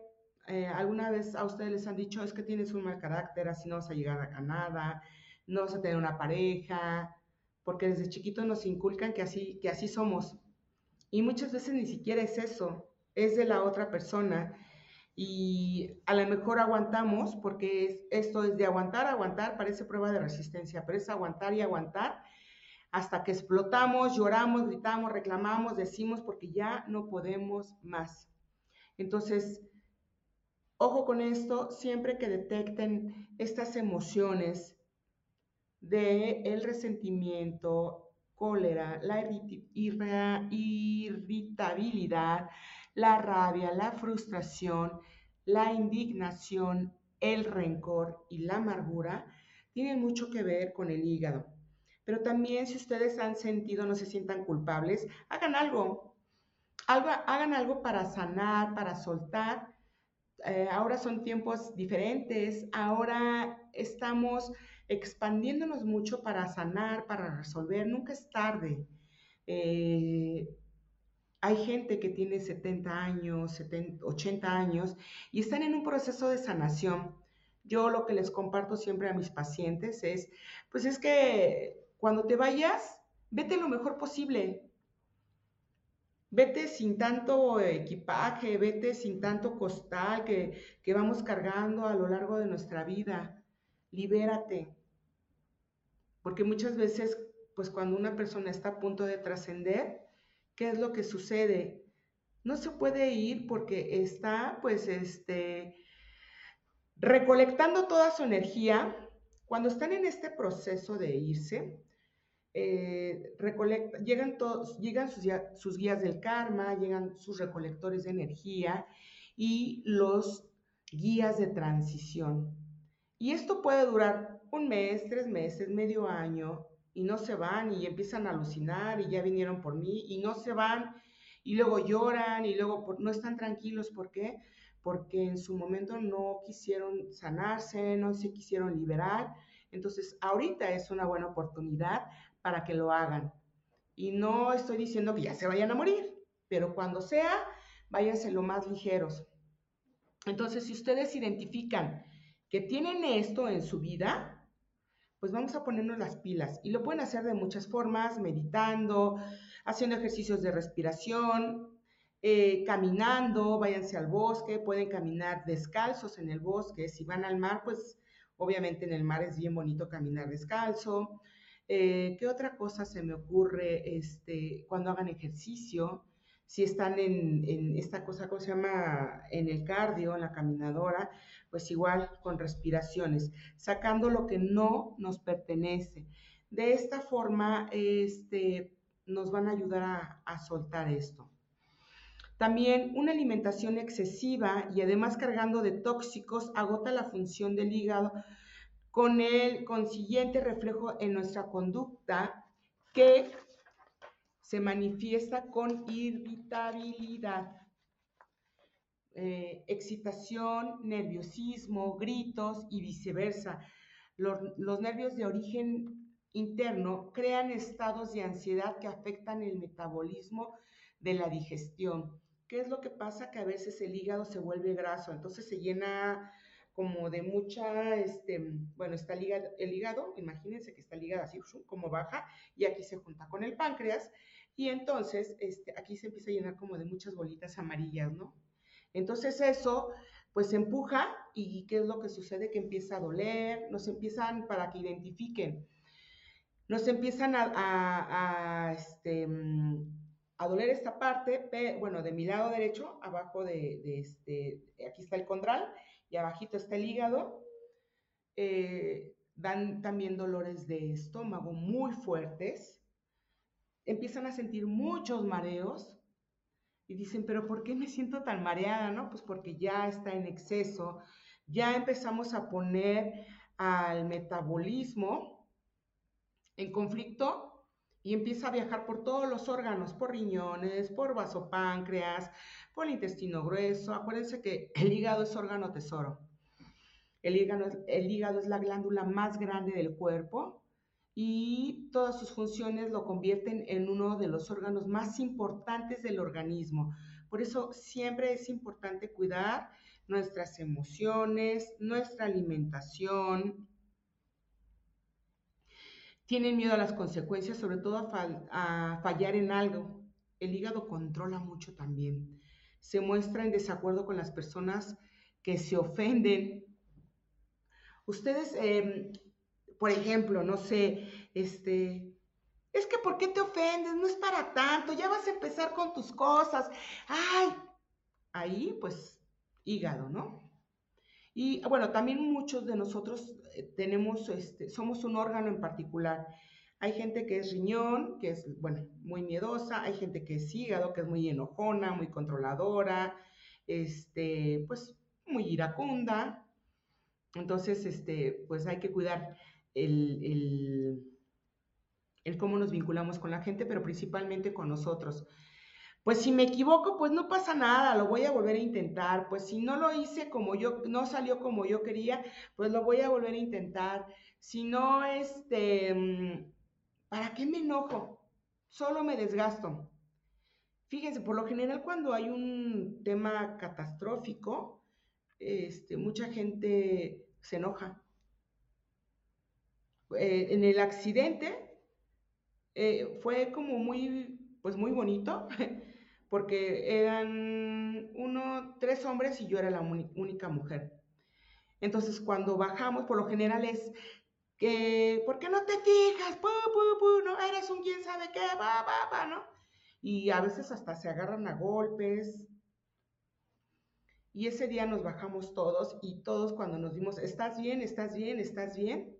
Eh, alguna vez a ustedes les han dicho, es que tienes un mal carácter, así no vas a llegar a nada, no vas a tener una pareja, porque desde chiquitos nos inculcan que así, que así somos. Y muchas veces ni siquiera es eso, es de la otra persona. Y a lo mejor aguantamos, porque esto es de aguantar, aguantar, parece prueba de resistencia, pero es aguantar y aguantar hasta que explotamos, lloramos, gritamos, reclamamos, decimos, porque ya no podemos más. Entonces, ojo con esto, siempre que detecten estas emociones, de el resentimiento, cólera, la irritabilidad, la rabia, la frustración, la indignación, el rencor y la amargura tienen mucho que ver con el hígado. Pero también si ustedes han sentido, no se sientan culpables, hagan algo. hagan algo para sanar, para soltar. Eh, ahora son tiempos diferentes. Ahora estamos expandiéndonos mucho para sanar, para resolver, nunca es tarde. Eh, hay gente que tiene 70 años, 80 años y están en un proceso de sanación. Yo lo que les comparto siempre a mis pacientes es, pues es que cuando te vayas, vete lo mejor posible. Vete sin tanto equipaje, vete sin tanto costal que, que vamos cargando a lo largo de nuestra vida. Libérate. Porque muchas veces, pues cuando una persona está a punto de trascender, ¿qué es lo que sucede? No se puede ir porque está, pues, este, recolectando toda su energía. Cuando están en este proceso de irse, eh, llegan, todos, llegan sus, guías del karma, llegan sus recolectores de energía y los guías de transición. Y esto puede durar un mes, tres meses, medio año, y no se van y empiezan a alucinar y ya vinieron por mí y no se van y luego lloran y luego no están tranquilos. ¿Por qué? Porque en su momento no quisieron sanarse, no se quisieron liberar. Entonces, ahorita es una buena oportunidad para que lo hagan. Y no estoy diciendo que ya se vayan a morir, pero cuando sea, váyanse lo más ligeros. Entonces, si ustedes identifican que tienen esto en su vida, pues vamos a ponernos las pilas. Y lo pueden hacer de muchas formas, meditando, haciendo ejercicios de respiración, eh, caminando, váyanse al bosque, pueden caminar descalzos en el bosque. Si van al mar, pues obviamente en el mar es bien bonito caminar descalzo. Eh, ¿Qué otra cosa se me ocurre este, cuando hagan ejercicio? Si están en, esta cosa, ¿cómo se llama? En el cardio, en la caminadora, pues igual con respiraciones, sacando lo que no nos pertenece. De esta forma, este, nos van a ayudar a soltar esto. También una alimentación excesiva y además cargando de tóxicos agota la función del hígado, con el consiguiente reflejo en nuestra conducta que se manifiesta con irritabilidad, eh, excitación, nerviosismo, gritos y viceversa. los nervios de origen interno crean estados de ansiedad que afectan el metabolismo de la digestión. ¿Qué es lo que pasa? Que a veces el hígado se vuelve graso, entonces se llena como de mucha, este, bueno, está ligado, el hígado, imagínense que está ligado así, como baja, y aquí se junta con el páncreas, y entonces este, aquí se empieza a llenar como de muchas bolitas amarillas, ¿no? Entonces eso, pues empuja, y ¿qué es lo que sucede? Que empieza a doler, nos empiezan, para que identifiquen, nos empiezan a, este, a doler esta parte, bueno, de mi lado derecho, abajo de este, aquí está el condral, y abajito está el hígado. Eh, dan también dolores de estómago muy fuertes. Empiezan a sentir muchos mareos y dicen, pero ¿por qué me siento tan mareada? No, pues porque ya está en exceso, ya empezamos a poner al metabolismo en conflicto y empieza a viajar por todos los órganos, por riñones, por vasopáncreas, por el intestino grueso. Acuérdense que el hígado es órgano tesoro. El hígado, el hígado es la glándula más grande del cuerpo y todas sus funciones lo convierten en uno de los órganos más importantes del organismo. Por eso siempre es importante cuidar nuestras emociones, nuestra alimentación, tienen miedo a las consecuencias, sobre todo a, fallar en algo. El hígado controla mucho también. Se muestra en desacuerdo con las personas que se ofenden. Ustedes, em, por ejemplo, no sé, este, es que ¿por qué te ofendes? No es para tanto, ya vas a empezar con tus cosas. Ay, ahí pues hígado, ¿no? Y bueno, también muchos de nosotros eh, tenemos, este, somos un órgano en particular. Hay gente que es riñón, que es, bueno, muy miedosa, hay gente que es hígado, que es muy enojona, muy controladora, este, pues muy iracunda. Entonces, este, pues hay que cuidar el, el, el cómo nos vinculamos con la gente, pero principalmente con nosotros. Pues si me equivoco, pues no pasa nada, lo voy a volver a intentar. Pues si no lo hice como yo, no salió como yo quería, pues lo voy a volver a intentar. Si no, este, mm, ¿para qué me enojo? Solo me desgasto. Fíjense, por lo general cuando hay un tema catastrófico, este, mucha gente se enoja. Eh, en el accidente eh, fue como muy, pues muy bonito, porque eran uno, tres hombres y yo era la única mujer. Entonces, cuando bajamos, por lo general es que, ¿por qué no te fijas? Pu, no, eres un quién sabe qué, va, va, va, ¿no? Y a veces hasta se agarran a golpes. Y ese día nos bajamos todos y todos cuando nos dimos, ¿estás bien? ¿Estás bien? ¿Estás bien?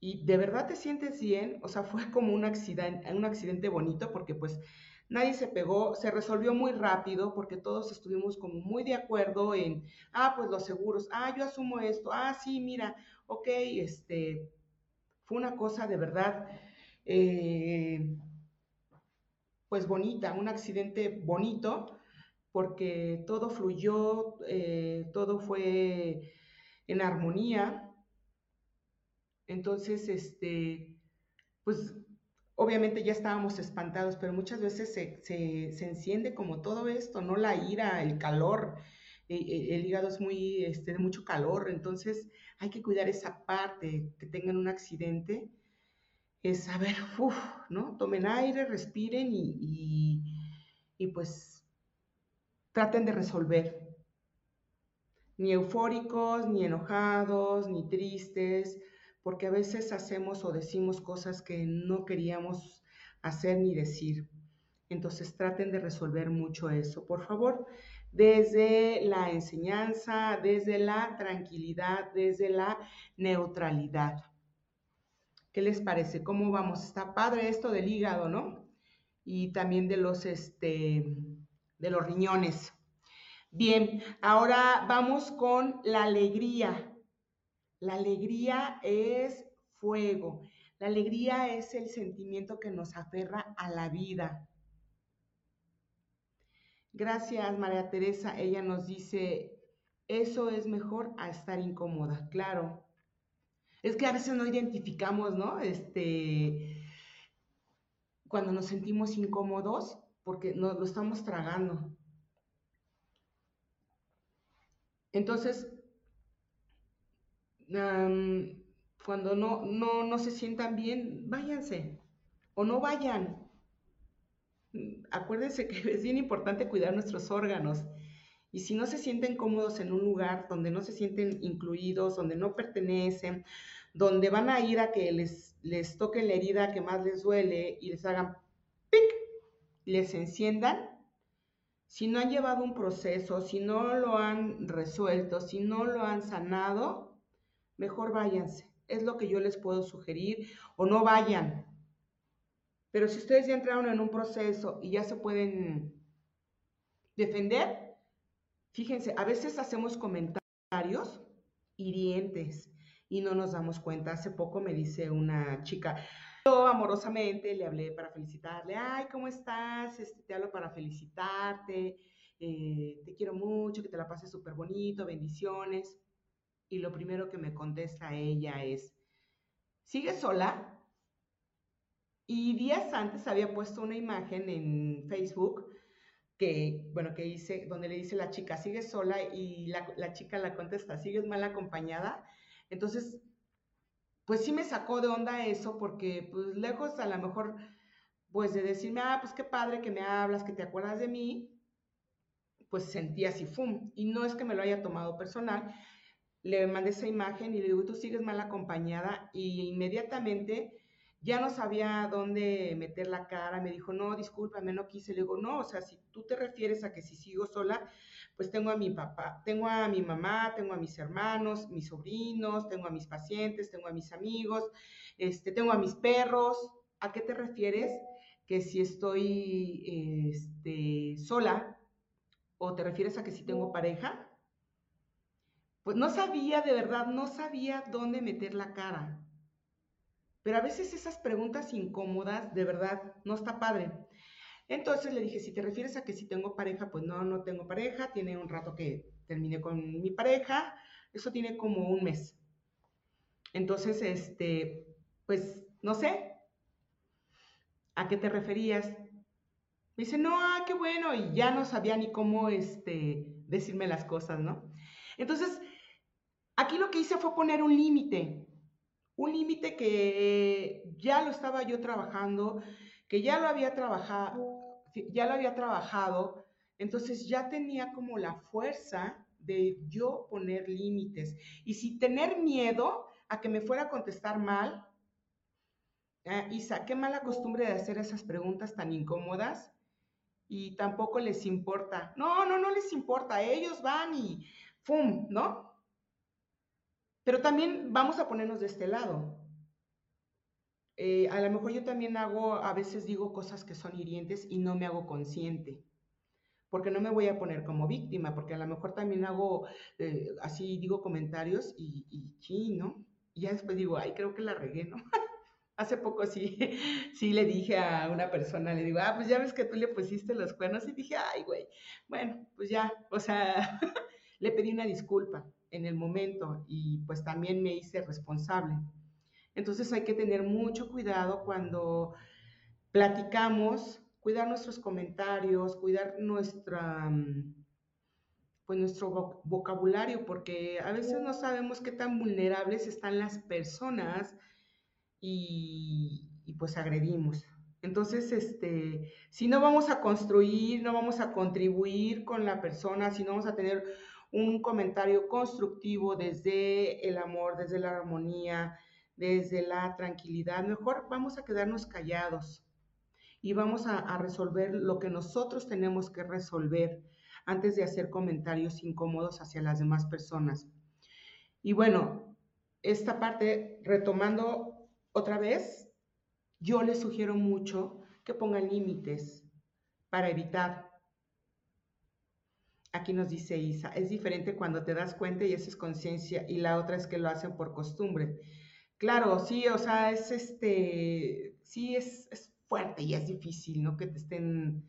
Y de verdad te sientes bien, o sea, fue como un accidente, un accidente bonito porque pues nadie se pegó, se resolvió muy rápido porque todos estuvimos como muy de acuerdo en, ah, pues los seguros, ah, yo asumo esto, ah, sí, mira, ok, este, fue una cosa de verdad, eh, pues bonita, un accidente bonito, porque todo fluyó, eh, todo fue en armonía. Entonces, este, pues obviamente ya estábamos espantados, pero muchas veces se, enciende como todo esto, ¿no? La ira, el calor, e, e, el, hígado es muy, este, de mucho calor, entonces hay que cuidar esa parte, que tengan un accidente, es, a ver, uff, ¿no? Tomen aire, respiren y, y pues traten de resolver. Ni eufóricos, ni enojados, ni tristes, porque a veces hacemos o decimos cosas que no queríamos hacer ni decir. Entonces traten de resolver mucho eso, por favor, desde la enseñanza, desde la tranquilidad, desde la neutralidad. ¿Qué les parece? ¿Cómo vamos? Está padre esto del hígado, ¿no? Y también de los, este, de los riñones. Bien, ahora vamos con la alegría. La alegría es fuego. La alegría es el sentimiento que nos aferra a la vida. Gracias, María Teresa. Ella nos dice, eso es mejor a estar incómoda. Claro. Es que a veces no identificamos, ¿no? Este, cuando nos sentimos incómodos, porque nos lo estamos tragando. Entonces, cuando no, no, no se sientan bien, váyanse o no vayan. Acuérdense que es bien importante cuidar nuestros órganos. Y si no se sienten cómodos en un lugar donde no se sienten incluidos, donde no pertenecen, donde van a ir a que les, les toquen la herida que más les duele y les hagan pic, les enciendan, si no han llevado un proceso, si no lo han resuelto, si no lo han sanado, mejor váyanse. Es lo que yo les puedo sugerir o no vayan. Pero si ustedes ya entraron en un proceso y ya se pueden defender, fíjense, a veces hacemos comentarios hirientes y no nos damos cuenta. Hace poco me dice una chica, yo amorosamente le hablé para felicitarle, ay, ¿cómo estás? Este, te hablo para felicitarte, eh, te quiero mucho, que te la pases súper bonito, bendiciones y lo primero que me contesta ella es, ¿sigue sola? Y días antes había puesto una imagen en Facebook que, bueno, que hice, donde le dice la chica, ¿sigue sola? Y la, chica la contesta, ¿sigues mal acompañada? Entonces, pues sí me sacó de onda eso, porque pues lejos a lo mejor, pues de decirme, ah, pues qué padre que me hablas, que te acuerdas de mí, pues sentí así, ¡fum! Y no es que me lo haya tomado personal, le mandé esa imagen y le digo, tú sigues mal acompañada y inmediatamente ya no sabía dónde meter la cara, me dijo, no, discúlpame, no quise, le digo, no, o sea, si tú te refieres a que si sigo sola, pues tengo a mi papá, tengo a mi mamá, tengo a mis hermanos, mis sobrinos, tengo a mis pacientes, tengo a mis amigos, este, tengo a mis perros, ¿a qué te refieres? Que si estoy este, sola, o te refieres a que si tengo pareja, pues no sabía, de verdad, no sabía dónde meter la cara. Pero a veces esas preguntas incómodas, de verdad, no está padre. Entonces le dije, si te refieres a que si tengo pareja, pues no, no tengo pareja, tiene un rato que terminé con mi pareja, eso tiene como un mes. Entonces, este, pues, no sé, ¿a qué te referías? Me dice, no, ah, qué bueno, y ya no sabía ni cómo, este, decirme las cosas, ¿no? Entonces, Aquí lo que hice fue poner un límite, un límite que ya lo estaba yo trabajando, que ya lo había trabajado. ya lo había trabajado, entonces ya tenía como la fuerza de yo poner límites. Y si tener miedo a que me fuera a contestar mal, ah, Isa, qué mala costumbre de hacer esas preguntas tan incómodas y tampoco les importa. No, no, no les importa. Ellos van y ¡fum! ¿No? Pero también vamos a ponernos de este lado. Eh, a lo mejor yo también hago, a veces digo cosas que son hirientes y no me hago consciente porque no me voy a poner como víctima, porque a lo mejor también hago eh, así, digo comentarios y, y ¿no? Y ya después digo, ay, creo que la regué, ¿no? Hace poco sí, sí le dije a una persona, le digo, ah, pues ya ves que tú le pusiste los cuernos y dije, ay, güey, bueno, pues ya, o sea, le pedí una disculpa en el momento y pues también me hice responsable. Entonces hay que tener mucho cuidado cuando platicamos cuidar nuestros comentarios, cuidar nuestra, mm, pues nuestro vocabulario, porque a veces no sabemos qué tan vulnerables están las personas y, y pues agredimos. Entonces, este, si no vamos a construir, no vamos a contribuir con la persona, si no vamos a tener un comentario constructivo desde el amor, desde la armonía, desde la tranquilidad, mejor vamos a quedarnos callados y vamos a, resolver lo que nosotros tenemos que resolver antes de hacer comentarios incómodos hacia las demás personas. Y bueno, esta parte, retomando otra vez, yo les sugiero mucho que pongan límites para evitar. Aquí nos dice Isa, es diferente cuando te das cuenta y haces conciencia y la otra es que lo hacen por costumbre. Claro, sí, o sea, es este, sí, es, es fuerte y es difícil, ¿no? Que te estén,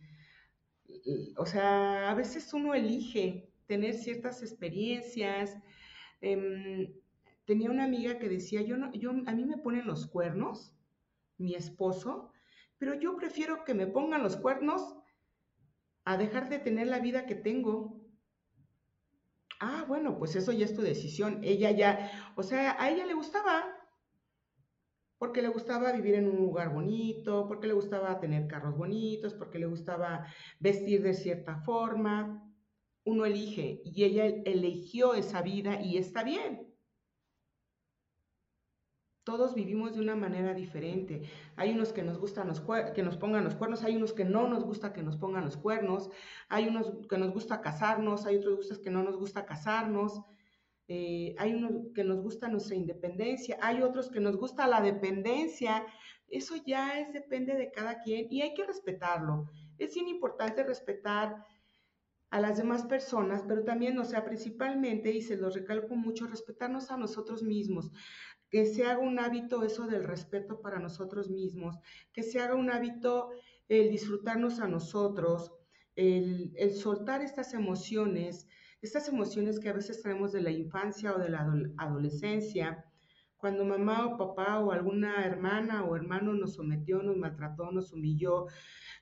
o sea, a veces uno elige tener ciertas experiencias. Em, tenía una amiga que decía, yo no, yo, a mí me ponen los cuernos, mi esposo, pero yo prefiero que me pongan los cuernos a dejar de tener la vida que tengo. Ah, bueno, pues eso ya es tu decisión. Ella ya, o sea, a ella le gustaba, porque le gustaba vivir en un lugar bonito, porque le gustaba tener carros bonitos, porque le gustaba vestir de cierta forma. Uno elige y ella eligió esa vida y está bien. Todos vivimos de una manera diferente. Hay unos que nos gustan los que nos pongan los cuernos, hay unos que no nos gusta que nos pongan los cuernos, hay unos que nos gusta casarnos, hay otros que no nos gusta casarnos. Eh, hay unos que nos gusta nuestra independencia, hay otros que nos gusta la dependencia, eso ya es, depende de cada quien y hay que respetarlo. Es bien importante respetar a las demás personas, pero también, o sea, principalmente, y se lo recalco mucho, respetarnos a nosotros mismos, que se haga un hábito eso del respeto para nosotros mismos, que se haga un hábito el disfrutarnos a nosotros, el, el soltar estas emociones, estas emociones que a veces traemos de la infancia o de la adolescencia, cuando mamá o papá o alguna hermana o hermano nos sometió, nos maltrató, nos humilló,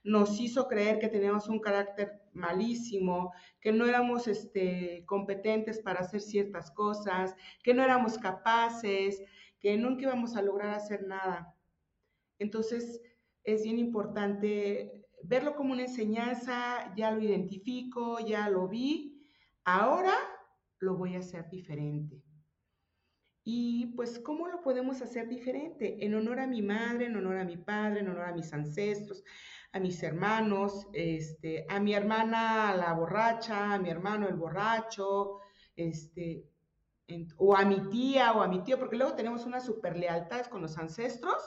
nos hizo creer que teníamos un carácter malísimo, que no éramos este, competentes para hacer ciertas cosas, que no éramos capaces, que nunca íbamos a lograr hacer nada. Entonces, es bien importante verlo como una enseñanza, ya lo identifico, ya lo vi, Ahora lo voy a hacer diferente. Y pues, ¿cómo lo podemos hacer diferente? En honor a mi madre, en honor a mi padre, en honor a mis ancestros, a mis hermanos, este, a mi hermana la borracha, a mi hermano el borracho, este, o a mi tía o a mi tío, porque luego tenemos unas super lealtades con los ancestros.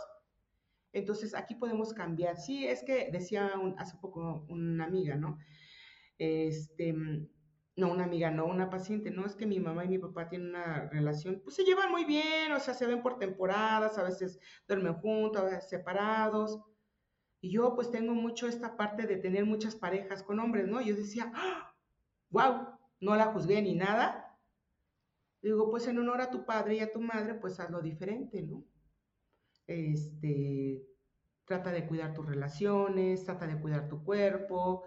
Entonces aquí podemos cambiar. Sí, es que decía hace poco una amiga, ¿no? Este, no una amiga, no una paciente, no es que mi mamá y mi papá tienen una relación, pues se llevan muy bien, o sea, se ven por temporadas, a veces duermen juntos, a veces separados. Y yo pues tengo mucho esta parte de tener muchas parejas con hombres, ¿no? Yo decía, wow, ¡Ah! no la juzgué ni nada. Digo, pues en honor a tu padre y a tu madre, pues hazlo diferente, ¿no? Este, trata de cuidar tus relaciones, trata de cuidar tu cuerpo,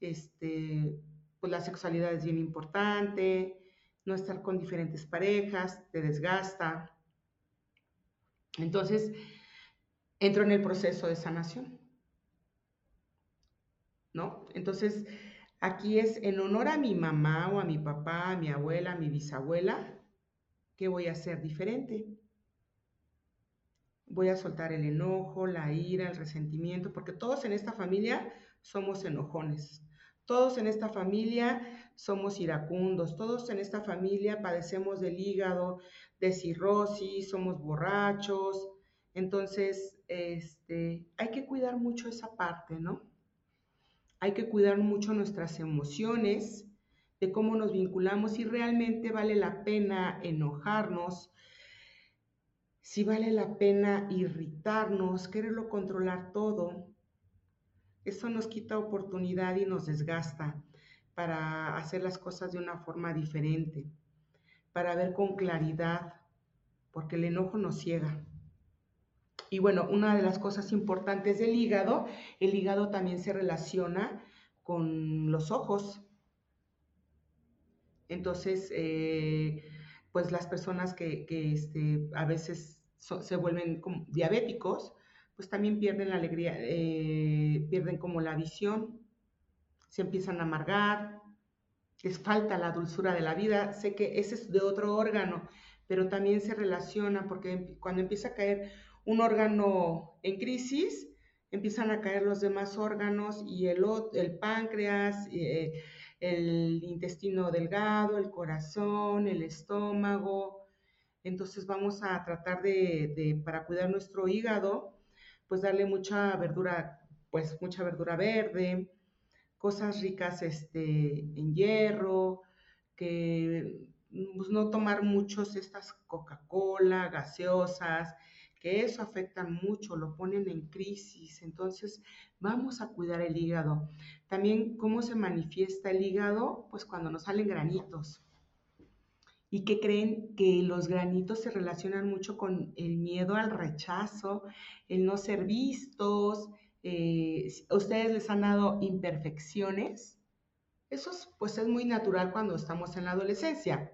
este, pues la sexualidad es bien importante, no estar con diferentes parejas, te desgasta. Entonces, entro en el proceso de sanación. ¿No? Entonces, aquí es en honor a mi mamá o a mi papá, a mi abuela, a mi bisabuela, ¿qué voy a hacer diferente? Voy a soltar el enojo, la ira, el resentimiento, porque todos en esta familia somos enojones. Todos en esta familia somos iracundos, todos en esta familia padecemos del hígado, de cirrosis, somos borrachos. Entonces, este, hay que cuidar mucho esa parte, ¿no? Hay que cuidar mucho nuestras emociones, de cómo nos vinculamos, si realmente vale la pena enojarnos, si vale la pena irritarnos, quererlo controlar todo. Eso nos quita oportunidad y nos desgasta para hacer las cosas de una forma diferente, para ver con claridad, porque el enojo nos ciega. Y bueno, una de las cosas importantes del hígado, el hígado también se relaciona con los ojos. Entonces, eh, pues las personas que, este, a veces se vuelven diabéticos, pues también pierden la alegría, eh, pierden como la visión, se empiezan a amargar, les falta la dulzura de la vida. Sé que ese es de otro órgano, pero también se relaciona porque cuando empieza a caer un órgano en crisis, empiezan a caer los demás órganos y el, el páncreas, eh, el intestino delgado, el corazón, el estómago. Entonces vamos a tratar de, para cuidar nuestro hígado, pues darle mucha verdura, pues mucha verdura verde, cosas ricas este, en hierro, que pues, no tomar muchos estas Coca-Cola, gaseosas, eso afecta mucho, lo ponen en crisis. Entonces, vamos a cuidar el hígado. También, ¿cómo se manifiesta el hígado? Pues cuando nos salen granitos y que creen que los granitos se relacionan mucho con el miedo al rechazo, el no ser vistos, eh, ustedes les han dado imperfecciones. Eso es, pues es muy natural cuando estamos en la adolescencia.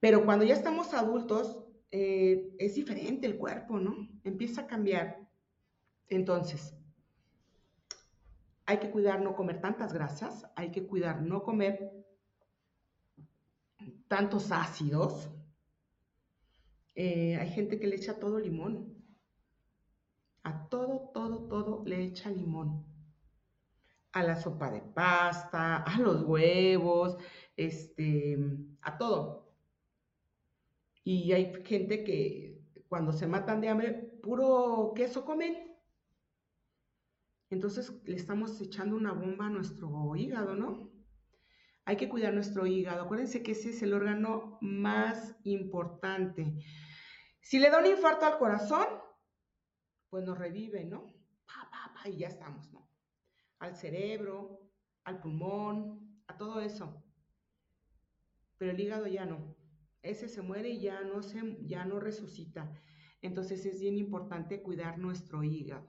Pero cuando ya estamos adultos, eh, es diferente el cuerpo, ¿no? Empieza a cambiar. Entonces, hay que cuidar no comer tantas grasas, hay que cuidar no comer tantos ácidos. Eh, hay gente que le echa todo limón. A todo, todo, todo le echa limón. A la sopa de pasta, a los huevos, este, a todo. Y hay gente que cuando se matan de hambre, puro queso comen. Entonces le estamos echando una bomba a nuestro hígado, ¿no? Hay que cuidar nuestro hígado. Acuérdense que ese es el órgano más importante. Si le da un infarto al corazón, pues nos revive, ¿no? Pa, pa, pa, y ya estamos, ¿no? Al cerebro, al pulmón, a todo eso. Pero el hígado ya no. Ese se muere y ya no, se, ya no resucita. Entonces es bien importante cuidar nuestro hígado.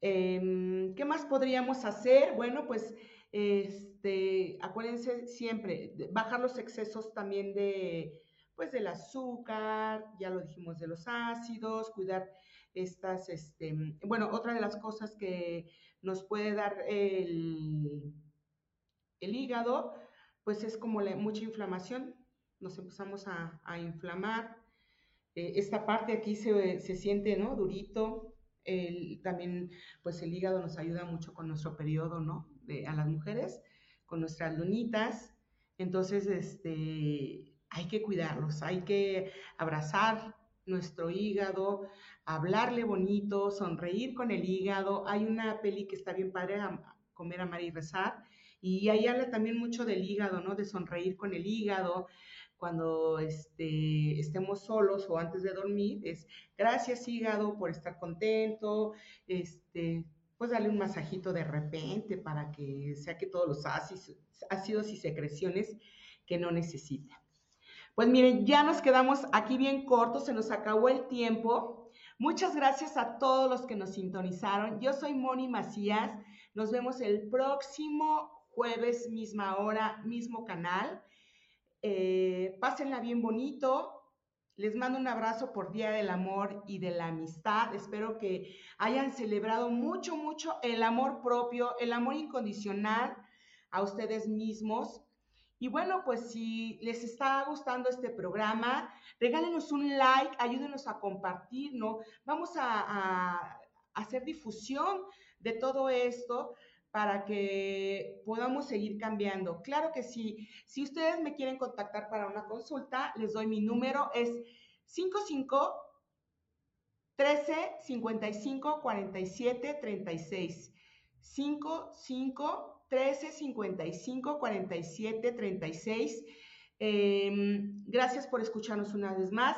Em, ¿Qué más podríamos hacer? Bueno, pues este, acuérdense siempre, bajar los excesos también de, pues del azúcar, ya lo dijimos, de los ácidos, cuidar estas, este, bueno, otra de las cosas que nos puede dar el, el hígado, pues es como mucha inflamación, nos empezamos a, inflamar, eh, esta parte aquí se, se siente, ¿no? Durito, también, pues el hígado nos ayuda mucho con nuestro periodo, ¿no? a las mujeres, con nuestras lunitas. Entonces, este, hay que cuidarlos, hay que abrazar nuestro hígado, hablarle bonito, sonreír con el hígado. Hay una peli que está bien padre, Comer, Amar y Rezar, y ahí habla también mucho del hígado, ¿no? De sonreír con el hígado, cuando este, estemos solos o antes de dormir, es gracias hígado por estar contento, este, pues darle un masajito de repente para que saque todos los ácidos, y secreciones que no necesita. Pues miren, ya nos quedamos aquí bien cortos, se nos acabó el tiempo. Muchas gracias a todos los que nos sintonizaron. Yo soy Moni Macías. Nos vemos el próximo jueves, misma hora, mismo canal. Eh, pásenla bien bonito. Les mando un abrazo por Día del Amor y de la Amistad. Espero que hayan celebrado mucho, mucho el amor propio, el amor incondicional a ustedes mismos. Y bueno, pues si les está gustando este programa, regálenos un like, ayúdenos a compartir, ¿no? Vamos a, hacer difusión de todo esto para que podamos seguir cambiando. Claro que sí. Si ustedes me quieren contactar para una consulta, les doy mi número, es 55 13 55 47 36. 55 13 55 47 36. gracias por escucharnos una vez más.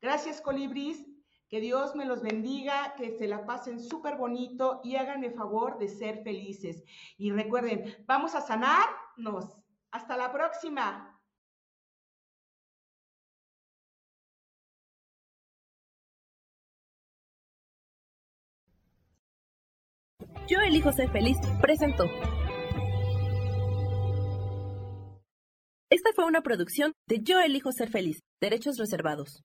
Gracias, Colibris. Que Dios me los bendiga, que se la pasen súper bonito y hagan el favor de ser felices. Y recuerden, vamos a sanarnos. Hasta la próxima. Yo elijo ser feliz presentó. Esta fue una producción de Yo elijo ser feliz, derechos reservados.